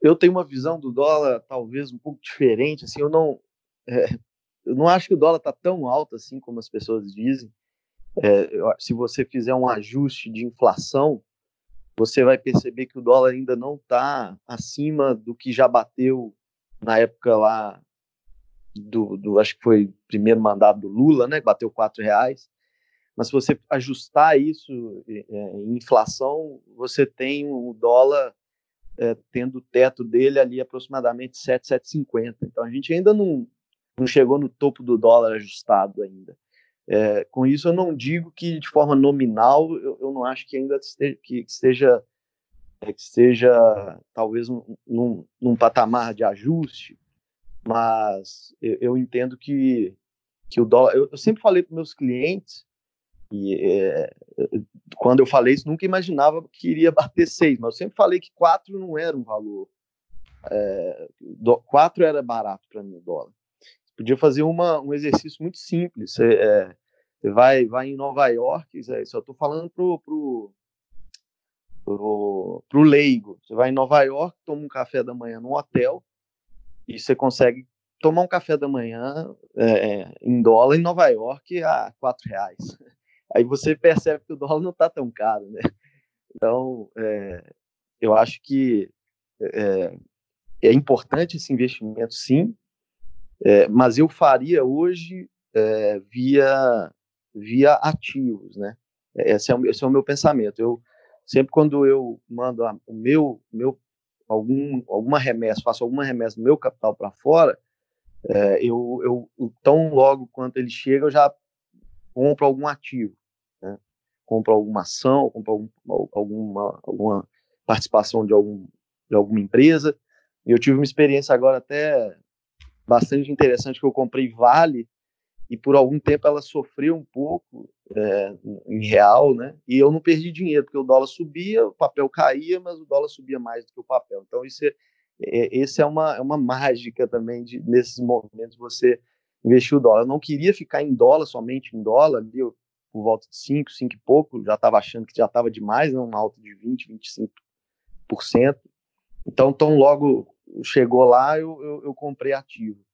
C: eu tenho uma visão do dólar talvez um pouco diferente. Assim, eu não, é, eu não acho que o dólar está tão alto assim como as pessoas dizem. É, se você fizer um ajuste de inflação, você vai perceber que o dólar ainda não está acima do que já bateu na época lá do, do, acho que foi primeiro mandato do Lula, né, que bateu quatro reais. Mas se você ajustar isso é, em inflação, você tem o dólar é, tendo o teto dele ali aproximadamente 7, 7,50. Então a gente ainda não, não chegou no topo do dólar ajustado ainda. É, com isso eu não digo que de forma nominal eu, eu não acho que ainda esteja, que esteja é, que esteja talvez num, num, patamar de ajuste, mas eu, eu entendo que, que o dólar. Eu, eu sempre falei para meus clientes e é, quando eu falei isso, nunca imaginava que iria bater [LAUGHS] seis, mas eu sempre falei que quatro não era um valor. É, do, quatro era barato para mim o dólar. Podia fazer uma, um exercício muito simples. Você, é, você vai, vai em Nova York, é, só estou falando pro, pro, pro, pro leigo. Você vai em Nova York, toma um café da manhã num hotel e você consegue tomar um café da manhã é, em dólar em Nova York a quatro reais [LAUGHS] aí você percebe que o dólar não está tão caro, né? Então, é, eu acho que é, é, importante esse investimento, sim, é, mas eu faria hoje é, via, via ativos, né? Esse é, o, esse é o meu pensamento. Eu, sempre quando eu mando a, o meu, meu algum, alguma remessa, faço alguma remessa do meu capital para fora, é, eu, eu, tão logo quanto ele chega, eu já compro algum ativo, né? compro alguma ação, compro algum, alguma, alguma participação de, algum, de alguma empresa. Eu tive uma experiência agora até bastante interessante que eu comprei Vale e por algum tempo ela sofreu um pouco é, em real, né? E eu não perdi dinheiro porque o dólar subia, o papel caía, mas o dólar subia mais do que o papel. Então isso é, é esse é uma, é uma mágica também de nesses momentos você investir o dólar. Eu não queria ficar em dólar somente em dólar, eu, por volta de 5, 5 e pouco, já estava achando que já estava demais, né? uma alta de 20, 25%. Então, tão logo chegou lá, eu, eu, eu comprei ativo.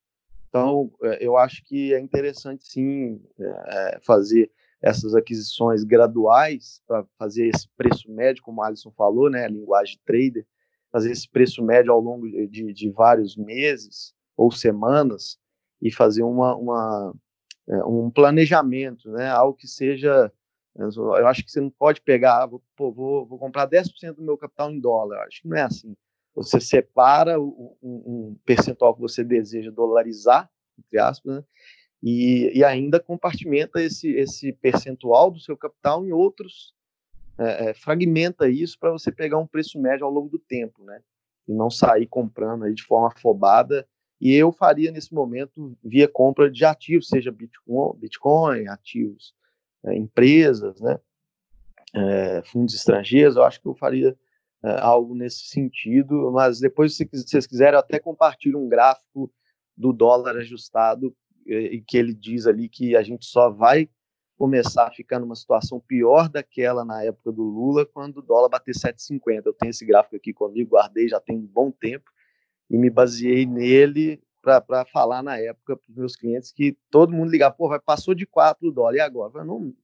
C: Então, é, eu acho que é interessante sim é, fazer essas aquisições graduais para fazer esse preço médio, como o Alisson falou, né, a linguagem trader, fazer esse preço médio ao longo de, de vários meses ou semanas e fazer uma, uma um planejamento, né, algo que seja eu acho que você não pode pegar, ah, vou, pô, vou, vou comprar 10% do meu capital em dólar. Acho que não é assim. Você separa um, um percentual que você deseja dolarizar, entre aspas, né? e, e ainda compartimenta esse, esse percentual do seu capital em outros, é, é, fragmenta isso para você pegar um preço médio ao longo do tempo, né? E não sair comprando aí de forma afobada. E eu faria nesse momento via compra de ativos, seja Bitcoin, Bitcoin ativos, é, empresas, né? É, fundos estrangeiros. Eu acho que eu faria algo nesse sentido, mas depois, se vocês quiserem, eu até compartilho um gráfico do dólar ajustado, e que ele diz ali que a gente só vai começar a ficar numa situação pior daquela na época do Lula, quando o dólar bater 7,50. Eu tenho esse gráfico aqui comigo, guardei já tem um bom tempo, e me baseei nele para falar na época para os meus clientes que todo mundo ligava, pô, vai, passou de 4 dólares, e agora? Eu não,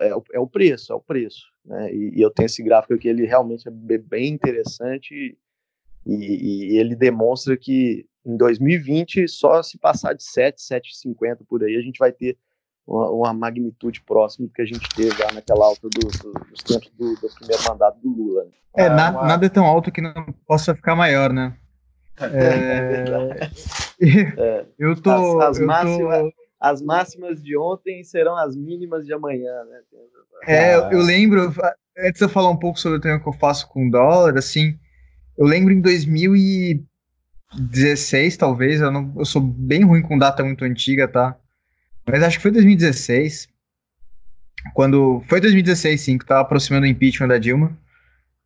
C: é, é, o preço, é o preço. Né? E, e, eu tenho esse gráfico aqui, ele realmente é bem interessante e, e, ele demonstra que em 2020, só se passar de 7, 7,50 por aí, a gente vai ter uma, uma, magnitude próxima do que a gente teve lá naquela alta do, do, dos tempos do, do, primeiro mandato do Lula. Né?
E: É, é na, uma... nada é tão alto que não possa ficar maior, né? [LAUGHS] É, [LAUGHS]
C: é eu tô. As, as, eu máximas, tô... as máximas de ontem serão as mínimas de amanhã, né?
E: É, ah. eu lembro, antes de eu falar um pouco sobre o tema que eu faço com dólar, assim, eu lembro em 2016, talvez, eu, não, eu sou bem ruim com data muito antiga, tá? Mas acho que foi 2016, quando, foi 2016 sim, que tava aproximando o impeachment da Dilma,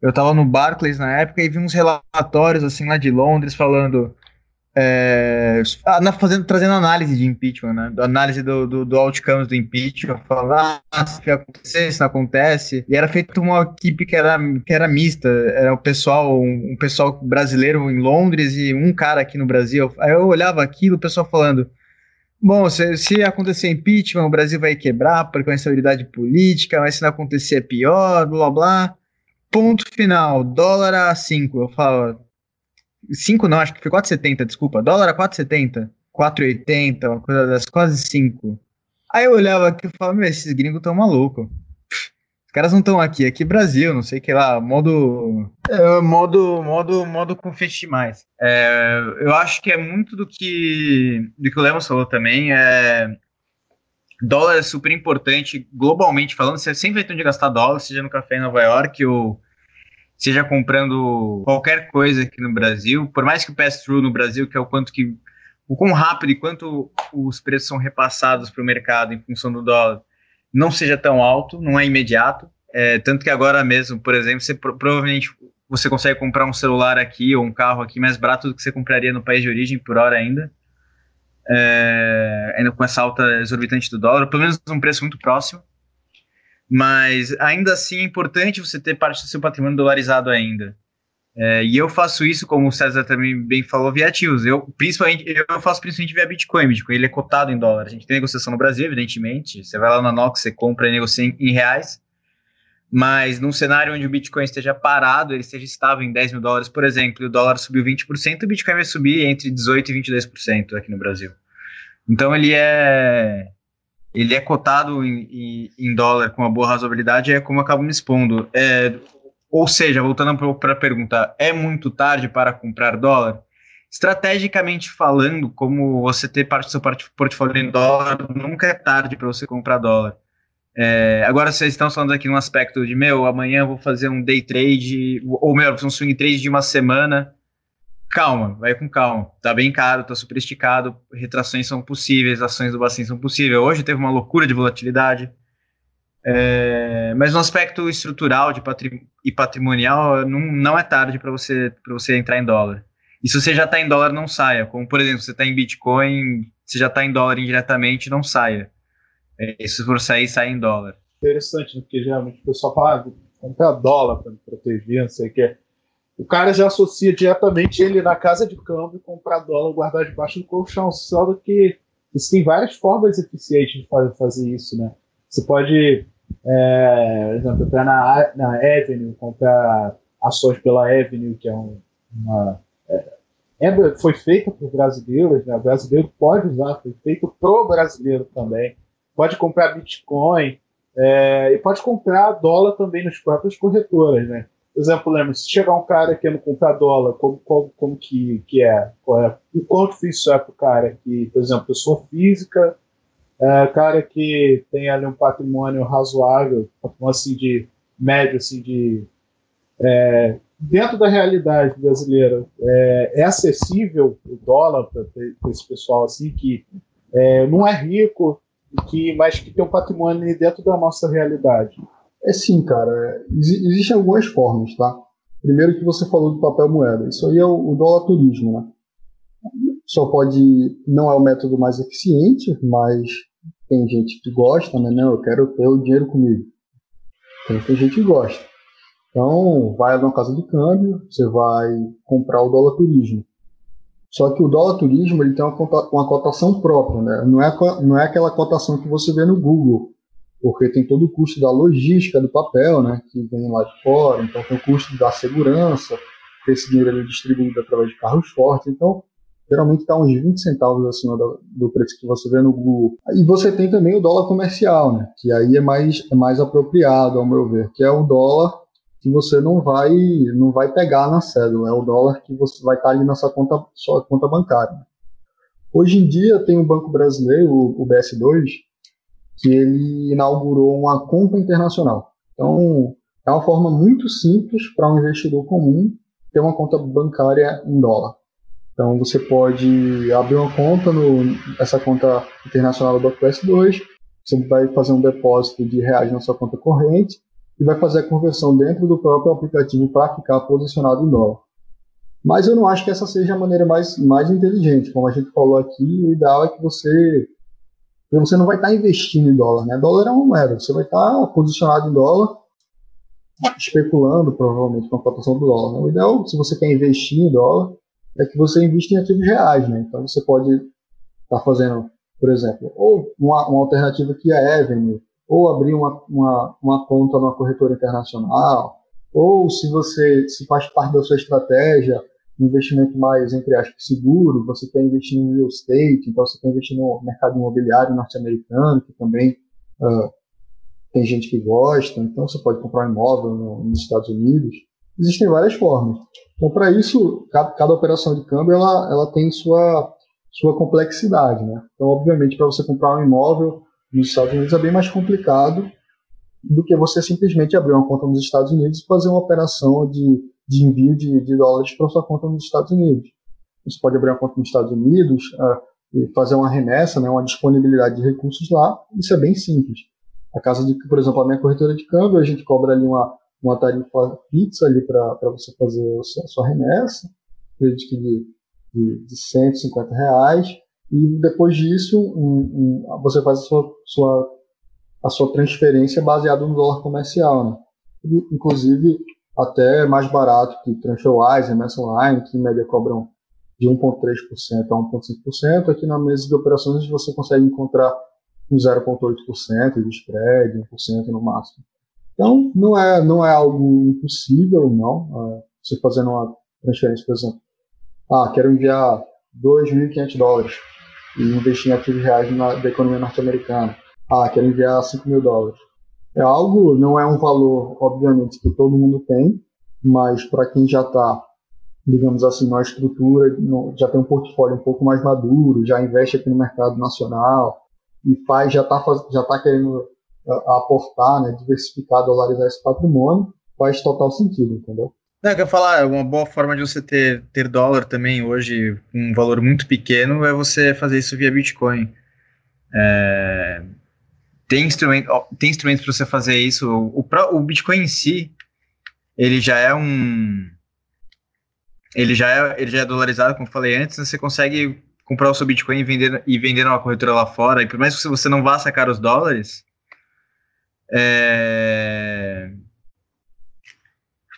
E: eu tava no Barclays na época e vi uns relatórios assim lá de Londres falando é, ah, fazendo, trazendo análise de impeachment, né? Análise do, do, do outcomes do impeachment, falando, ah, se acontecer, isso não acontece. E era feita uma equipe que era, que era mista, era o pessoal, um, um, pessoal brasileiro em Londres e um cara aqui no Brasil. Aí eu olhava aquilo, o pessoal falando. Bom, se, se acontecer impeachment, o Brasil vai quebrar por com a instabilidade política, mas se não acontecer é pior, blá blá. Ponto final, dólar a 5. Eu falo, 5 não, acho que foi 4,70, desculpa. Dólar a 4,70, 4,80, uma coisa das quase 5. Aí eu olhava aqui e falava, meu, esses gringos estão malucos. Os caras não estão aqui, aqui Brasil, não sei o que lá, modo. É, modo, modo, modo confete demais. É, eu acho que é muito do que, do que o Lemos falou também. É, dólar é super importante, globalmente falando. Você sempre vai ter onde gastar dólar, seja no café em Nova York ou seja comprando qualquer coisa aqui no Brasil, por mais que o pass-through no Brasil, que é o quanto que o quão rápido e quanto os preços são repassados para o mercado em função do dólar, não seja tão alto, não é imediato. É, tanto que agora mesmo, por exemplo, você provavelmente você consegue comprar um celular aqui ou um carro aqui mais barato do que você compraria no país de origem por hora ainda. É, ainda com essa alta exorbitante do dólar, pelo menos um preço muito próximo. Mas ainda assim é importante você ter parte do seu patrimônio dolarizado ainda. É, e eu faço isso, como o César também bem falou, via ativos. Eu, principalmente, eu faço principalmente via Bitcoin. Bitcoin ele é cotado em dólar. A gente tem negociação no Brasil, evidentemente. Você vai lá na Nox, você compra e negocia em, em reais. Mas num cenário onde o Bitcoin esteja parado, ele esteja estável em 10 mil dólares, por exemplo, e o dólar subiu 20%, o Bitcoin vai subir entre 18% e 22% aqui no Brasil. Então ele é ele é cotado em, em, em, dólar com uma boa razoabilidade, é como eu acabo me expondo. É, ou seja, voltando para a pergunta, é muito tarde para comprar dólar? Estrategicamente falando, como você ter parte do seu portfólio em dólar, nunca é tarde para você comprar dólar. É, agora vocês estão falando aqui num aspecto de, meu, amanhã eu vou fazer um day trade, ou melhor, um swing trade de uma semana. Calma, vai com calma. Tá bem caro, tá super esticado, retrações são possíveis, ações do Bacen são possíveis. Hoje teve uma loucura de volatilidade. É, mas no aspecto estrutural de patri e patrimonial, não, não é tarde para você, você entrar em dólar. E se você já está em dólar, não saia. Como, por exemplo, você está em Bitcoin, você já está em dólar indiretamente, não saia. É, se for sair, sai em dólar.
B: Interessante, né? porque geralmente o pessoal fala, ah, comprar dólar para me proteger, não sei o que. O cara já associa diretamente ele na casa de câmbio, comprar dólar, guardar debaixo do colchão. Só que existem várias formas eficientes de fazer isso, né? Você pode, é, por exemplo, entrar na, na Avenue, comprar ações pela Avenue, que é um, uma é, foi feita por brasileiros, né? o brasileiro pode usar, foi feito pro brasileiro também. Pode comprar Bitcoin é, e pode comprar dólar também nas próprias corretoras, né? Por exemplo, lembra, se chegar um cara querendo comprar dólar, como, como, como que, que é? é? O quão difícil é para o cara que, por exemplo, pessoa física, é, cara que tem ali um patrimônio razoável, assim, de médio, assim, de é, dentro da realidade brasileira, é, é acessível o dólar para esse pessoal assim que é, não é rico, que, mas que tem um patrimônio dentro da nossa realidade?
D: É sim, cara. Ex existem algumas formas, tá? Primeiro que você falou do papel moeda. Isso aí é o, o dólar turismo, né? Só pode. Não é o método mais eficiente, mas tem gente que gosta, né? Não, eu quero ter o dinheiro comigo. Tem, gente que gosta. Então, vai numa casa de câmbio, você vai comprar o dólar turismo. Só que o dólar turismo ele tem uma, uma cotação própria, né? não, é, não é aquela cotação que você vê no Google, porque tem todo o custo da logística do papel, né? que vem lá de fora, então tem o custo da segurança, que esse dinheiro é distribuído através de carros fortes, então geralmente está uns 20 centavos acima do, do, preço que você vê no Google. E você tem também o dólar comercial, né? que aí é mais, é mais apropriado, ao meu ver, que é o dólar que você não vai não vai pegar na cédula, é o dólar que você vai estar ali na sua conta, sua conta bancária. Hoje em dia tem o Banco Brasileiro, o BS2, que ele inaugurou uma conta internacional. Então, é uma forma muito simples para um investidor comum ter uma conta bancária em dólar. Então, você pode abrir uma conta no essa conta internacional do Banco BS2, você vai fazer um depósito de reais na sua conta corrente e vai fazer a conversão dentro do próprio aplicativo para ficar posicionado em dólar. Mas eu não acho que essa seja a maneira mais, mais inteligente. Como a gente falou aqui, o ideal é que você você não vai estar investindo em dólar, né? Dólar é uma moeda, você vai estar posicionado em dólar, especulando provavelmente com a cotação do dólar. Né? O ideal, se você quer investir em dólar, é que você invista em ativos reais, né? Então você pode estar fazendo, por exemplo, ou uma, uma alternativa que é a Avenue, ou abrir uma, uma, uma conta numa corretora internacional, ou se você se faz parte da sua estratégia investimento mais, entre aspas, seguro, você quer investir em real estate, então você quer investir no mercado imobiliário norte-americano, que também uh, tem gente que gosta, então você pode comprar um imóvel no, nos Estados Unidos. Existem várias formas. Então, para isso, cada, cada, operação de câmbio ela, ela tem sua, sua complexidade. Né? Então, obviamente, para você comprar um imóvel, nos Estados Unidos é bem mais complicado do que você simplesmente abrir uma conta nos Estados Unidos e fazer uma operação de, de envio de, de dólares para sua conta nos Estados Unidos. Você pode abrir uma conta nos Estados Unidos uh, e fazer uma remessa, né, uma disponibilidade de recursos lá. Isso é bem simples. A casa de, por exemplo, a minha corretora de câmbio, a gente cobra ali uma, uma tarifa fixa ali para você fazer a sua, remessa, acredito que de, de, de 150 reais e depois disso um, um, você faz a sua, sua, a sua transferência baseada no dólar comercial. Né? E, inclusive, até mais barato que TransferWise, MS Online, que em média cobram de 1,3% a 1,5%. Aqui na mesa de operações você consegue encontrar um 0,8% de spread, 1% no máximo. Então, não é, não é algo impossível, não. É, você fazendo uma transferência, por exemplo, ah, quero enviar 2.500 dólares e investir em ativos reais na, da economia norte-americana. ah, quero enviar 5 mil dólares. É algo, não é um valor, obviamente, que todo mundo tem, mas para quem já está, digamos assim, numa estrutura, já tem um portfólio um pouco mais maduro, já investe aqui no mercado nacional e faz, já está já tá querendo aportar, né, diversificar, dolarizar esse patrimônio, faz total sentido, entendeu?
E: Não, eu quero falar, uma boa forma de você ter, ter dólar também hoje, um valor muito pequeno, é você fazer isso via Bitcoin. É, tem, instrumento, tem instrumentos para você fazer isso. O, o, Bitcoin em si, ele já é um. Ele já é, ele já é dolarizado, como falei antes, você consegue comprar o seu Bitcoin e vender, e vender numa corretora lá fora. E por mais que você não vá sacar os dólares, é,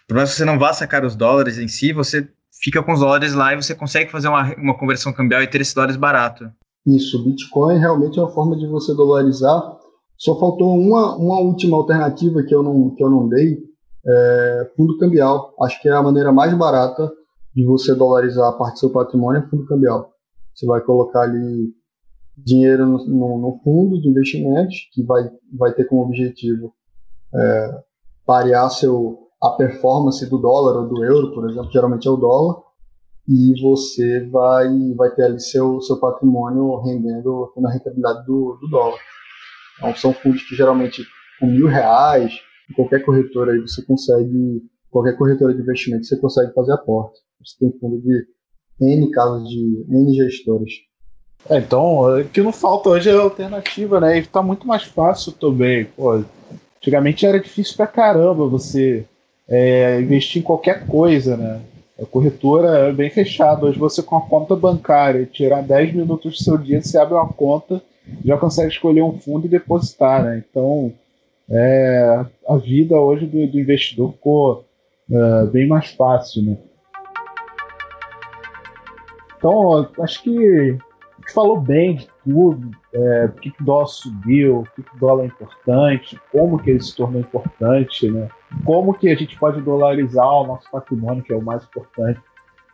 E: por mais que você não vá sacar os dólares em si, você fica com os dólares lá e você consegue fazer uma, uma conversão cambial e ter esses dólares barato.
D: Isso, Bitcoin realmente é uma forma de você dolarizar. Só faltou uma, uma última alternativa que eu não, que eu não dei, é fundo cambial. Acho que é a maneira mais barata de você dolarizar a parte do seu patrimônio é fundo cambial. Você vai colocar ali dinheiro no, no, no fundo de investimentos, que vai, vai ter como objetivo é, parear seu, a performance do dólar ou do euro, por exemplo, geralmente é o dólar, e você vai, vai ter ali seu, seu patrimônio rendendo na rentabilidade do, do dólar. São fundos que geralmente com mil reais, qualquer corretora aí você consegue, qualquer corretora de investimento você consegue fazer aporte. Você tem fundo de N casos de N gestores.
B: É, então, o que não falta hoje é alternativa, né? E tá muito mais fácil também. Pô, antigamente era difícil pra caramba você é, investir em qualquer coisa, né? A corretora é bem fechada. Hoje você com a conta bancária, tirar 10 minutos do seu dia, você abre uma conta, já consegue escolher um fundo e depositar, né? Então, é, a vida hoje do, do investidor ficou é, bem mais fácil, né? Então, acho que gente falou bem de tudo, é, por que, o dólar subiu, por que, que o dólar é importante, como que ele se tornou importante, né? Como que a gente pode dolarizar o nosso patrimônio, que é o mais importante.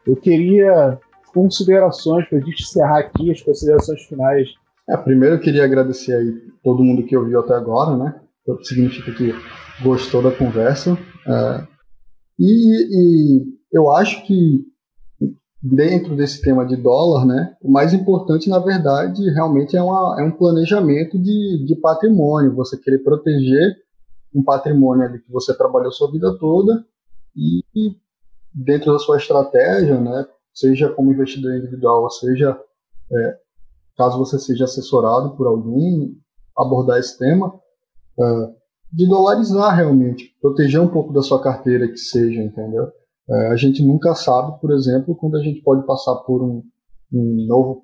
B: Eu queria considerações para a gente encerrar aqui, as considerações finais.
D: É, primeiro eu queria agradecer aí todo mundo que ouviu até agora, né? Significa que gostou da conversa. É, e, e eu acho que dentro desse tema de dólar, né, o mais importante, na verdade, realmente é, uma, é um planejamento de, de patrimônio, você querer proteger um patrimônio ali que você trabalhou sua vida toda e, dentro da sua estratégia, né, seja como investidor individual, seja é, caso você seja assessorado por alguém, abordar esse tema, é, de dolarizar realmente, proteger um pouco da sua carteira que seja, entendeu? É, a gente nunca sabe, por exemplo, quando a gente pode passar por um, um novo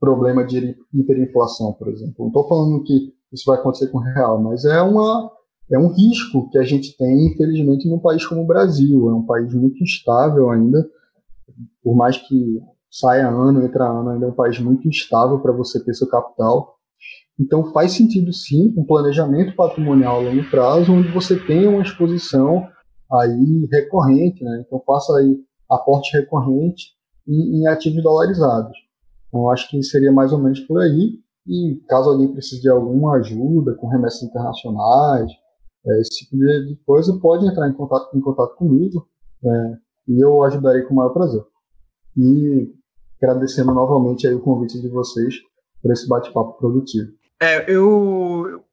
D: problema de hiperinflação, por exemplo. Não estou falando que isso vai acontecer com o real, mas é uma é um risco que a gente tem, infelizmente, num país como o Brasil. É um país muito instável ainda, por mais que saia ano, entra ano, ainda é um país muito instável para você ter seu capital. Então faz sentido sim um planejamento patrimonial a longo prazo, onde você tenha uma exposição aí recorrente, né? Então faça aí aporte recorrente em, em ativos dolarizados. Então acho que seria mais ou menos por aí. E caso alguém precise de alguma ajuda com remessas internacionais, é, esse tipo de, coisa, pode entrar em contato, em contato comigo é, e eu ajudarei com o maior prazer. E agradecendo novamente aí o convite de vocês por esse bate-papo produtivo.
E: É, eu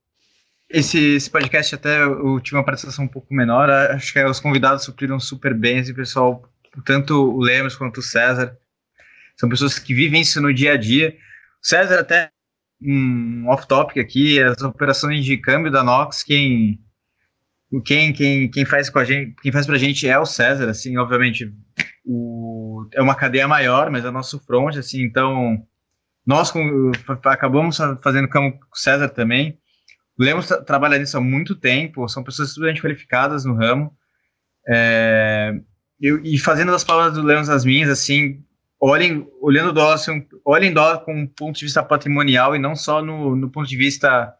E: esse, esse podcast até eu tive uma participação um pouco menor. Acho que os convidados supriram super bem. Esse pessoal, tanto o Lemos quanto o César, são pessoas que vivem isso no dia a dia. O César até um off-topic aqui, as operações de câmbio da Nox, quem quem, quem, quem faz com a gente, quem faz pra gente é o César, assim, obviamente o, é uma cadeia maior, mas é nosso front, assim, então nós com, acabamos fazendo com o César também, o Lemos tra trabalha nisso há muito tempo, são pessoas extremamente qualificadas no ramo. É, eu, e fazendo as palavras do Lemos as minhas, assim, olhem, olhando o dólar, assim, olhem dólar com um ponto de vista patrimonial e não só no, no ponto de vista,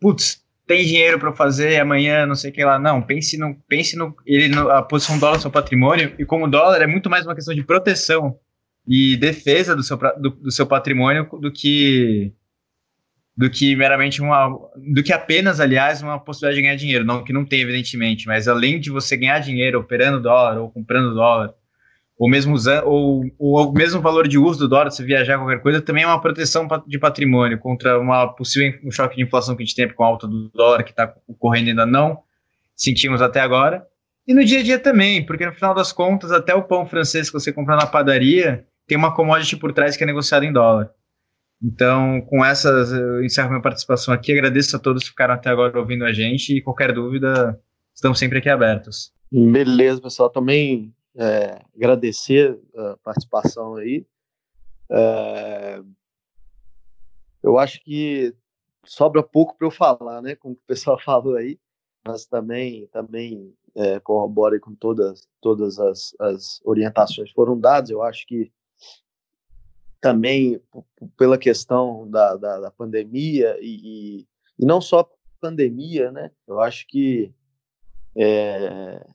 E: putz, tem dinheiro para fazer amanhã, não sei o que lá. Não, pense no, pense no, ele, no, a posição dólar seu patrimônio, e como o dólar é muito mais uma questão de proteção e defesa do seu, do, do seu patrimônio do que do que meramente uma, do que apenas, aliás, uma possibilidade de ganhar dinheiro, não que não tem, evidentemente, mas além de você ganhar dinheiro operando dólar ou comprando dólar, ou mesmo ou, ou o mesmo valor de uso do dólar, se viajar qualquer coisa, também é uma proteção de patrimônio contra uma possível um choque de inflação que a gente tem com a alta do dólar que está ocorrendo ainda não sentimos até agora. E no dia a dia também, porque no final das contas, até o pão francês que você compra na padaria tem uma commodity por trás que é negociada em dólar. Então, com essas, eu encerro minha participação aqui. Agradeço a todos que ficaram até agora ouvindo a gente e qualquer dúvida, estamos sempre aqui abertos.
C: Beleza, pessoal. Também é, agradecer a participação aí. É, eu acho que sobra pouco para eu falar, né? Como o pessoal [LAUGHS] falou aí, mas também também é, corrobora com todas todas as, as orientações que foram dadas. Eu acho que também pela questão da, da, da pandemia e, e, e, não só pandemia, né? Eu acho que é,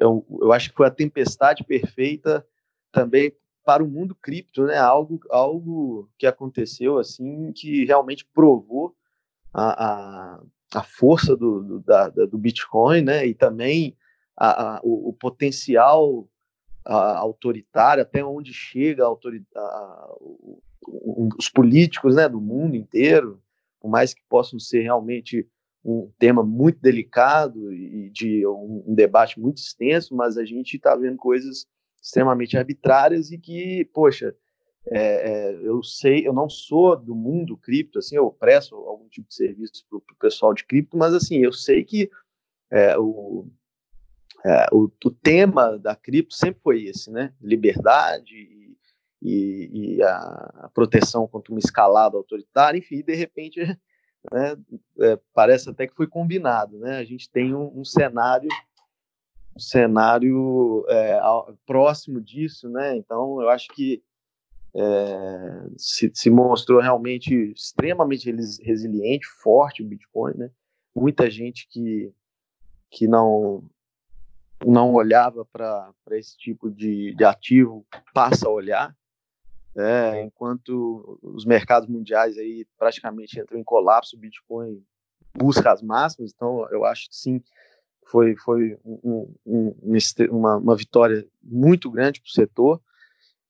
C: eu, eu acho que foi a tempestade perfeita também para o mundo cripto, né? Algo, algo que aconteceu assim que realmente provou a, a, a força do, do, da, do Bitcoin, né? E também a, a o, o, potencial autoritário, até onde chega a a, os políticos né, do mundo inteiro, por mais que possam ser realmente um tema muito delicado e de um, um debate muito extenso, mas a gente está vendo coisas extremamente arbitrárias e que, poxa, é, é, eu sei, eu não sou do mundo cripto, assim, eu presto algum tipo de serviço para o pessoal de cripto, mas assim, eu sei que é, o, é, o, o, tema da cripto sempre foi esse, né? Liberdade e, e, e a, a, proteção contra uma escalada autoritária, enfim, de repente, né, é, parece até que foi combinado, né? A gente tem um, um cenário um cenário é, próximo disso, né? Então, eu acho que é, se, se, mostrou realmente extremamente resiliente, forte o Bitcoin, né? Muita gente que, que não não olhava para esse tipo de, de ativo passa a olhar, é, enquanto os mercados mundiais aí praticamente entram em colapso, o Bitcoin busca as máximas, então eu acho que sim, foi, foi um, um, uma, uma vitória muito grande para o setor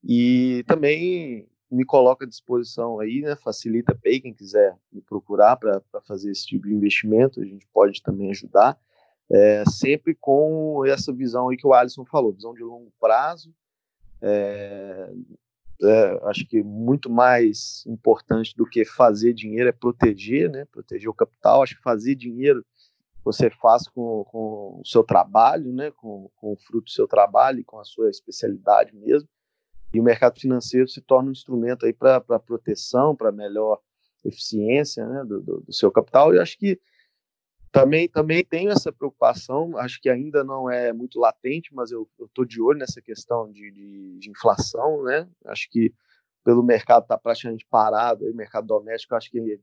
C: e também me coloca à disposição aí, né, facilita Pay, quem quiser me procurar para fazer esse tipo de investimento, a gente pode também ajudar é, sempre com essa visão aí que o Alisson falou, visão de longo prazo. É, é, acho que muito mais importante do que fazer dinheiro é proteger, né? Proteger o capital. Acho que fazer dinheiro você faz com, com o seu trabalho, né? Com, com o fruto do seu trabalho e com a sua especialidade mesmo. E o mercado financeiro se torna um instrumento aí para proteção, para melhor eficiência né, do, do, do seu capital. E acho que também, também tenho essa preocupação, acho que ainda não é muito latente, mas eu estou de olho nessa questão de, de, de, inflação, né? Acho que pelo mercado estar tá praticamente parado, o mercado doméstico, acho que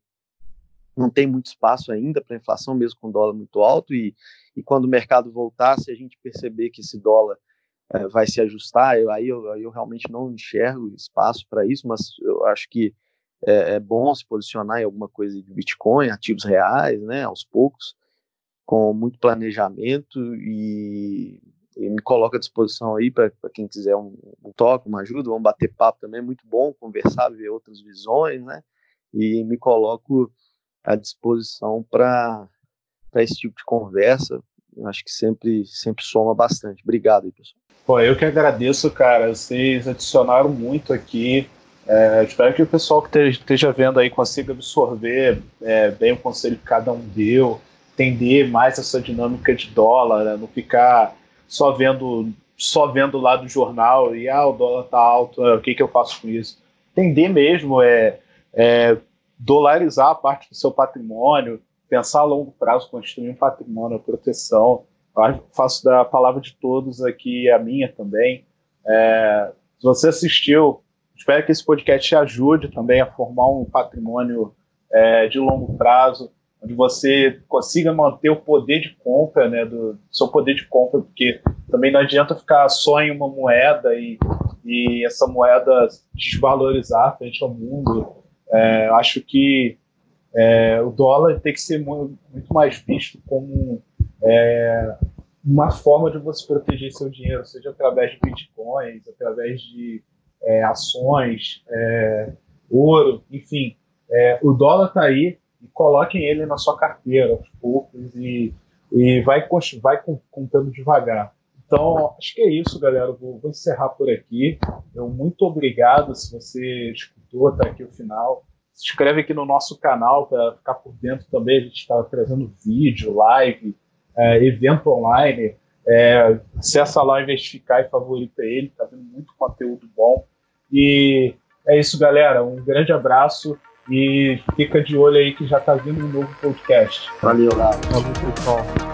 C: não tem muito espaço ainda para inflação, mesmo com dólar muito alto, e, e quando o mercado voltar, se a gente perceber que esse dólar é, vai se ajustar, eu, aí, eu, aí eu realmente não enxergo espaço para isso, mas eu acho que é, é, bom se posicionar em alguma coisa de Bitcoin, ativos reais, né, aos poucos, com muito planejamento e, e me coloco à disposição aí para quem quiser um, um, toque, uma ajuda, vamos bater papo também, é muito bom conversar, ver outras visões, né, e me coloco à disposição para esse tipo de conversa, eu acho que sempre, sempre soma bastante. Obrigado aí, pessoal.
B: Pô, eu que agradeço, cara. Vocês adicionaram muito aqui. É, espero que o pessoal que esteja vendo aí consiga absorver é, bem o conselho que cada um deu, entender mais essa dinâmica de dólar, né? não ficar só vendo só vendo lá do jornal e ah, o dólar tá alto, é, o que, que eu faço com isso? Entender mesmo é, é dolarizar a parte do seu patrimônio, pensar a longo prazo, construir um patrimônio, proteção. Eu faço da palavra de todos aqui a minha também. É, se você assistiu Espero que esse podcast te ajude também a formar um patrimônio é, de longo prazo, onde você consiga manter o poder de compra, né, do seu poder de compra, porque também não adianta ficar só em uma moeda e, e essa moeda desvalorizar frente ao mundo. É, acho que É, o dólar tem que ser muito, muito mais visto como é, uma forma de você proteger seu dinheiro, seja através de bitcoins, através de é, ações, é, ouro, enfim. É, o dólar está aí e coloquem ele na sua carteira aos poucos e, e vai, vai contando devagar. Então, acho que é isso, galera. Vou, vou, encerrar por aqui. Eu muito obrigado se você escutou até aqui o final. Se inscreve aqui no nosso canal para ficar por dentro também. A gente está trazendo vídeo, live, é, evento online. É, acessa lá, investigar e favorita ele. Está vendo muito conteúdo bom. E é isso, galera. Um grande abraço e fica de olho aí que já está vindo um novo podcast.
C: Valeu, Valeu,
B: pessoal.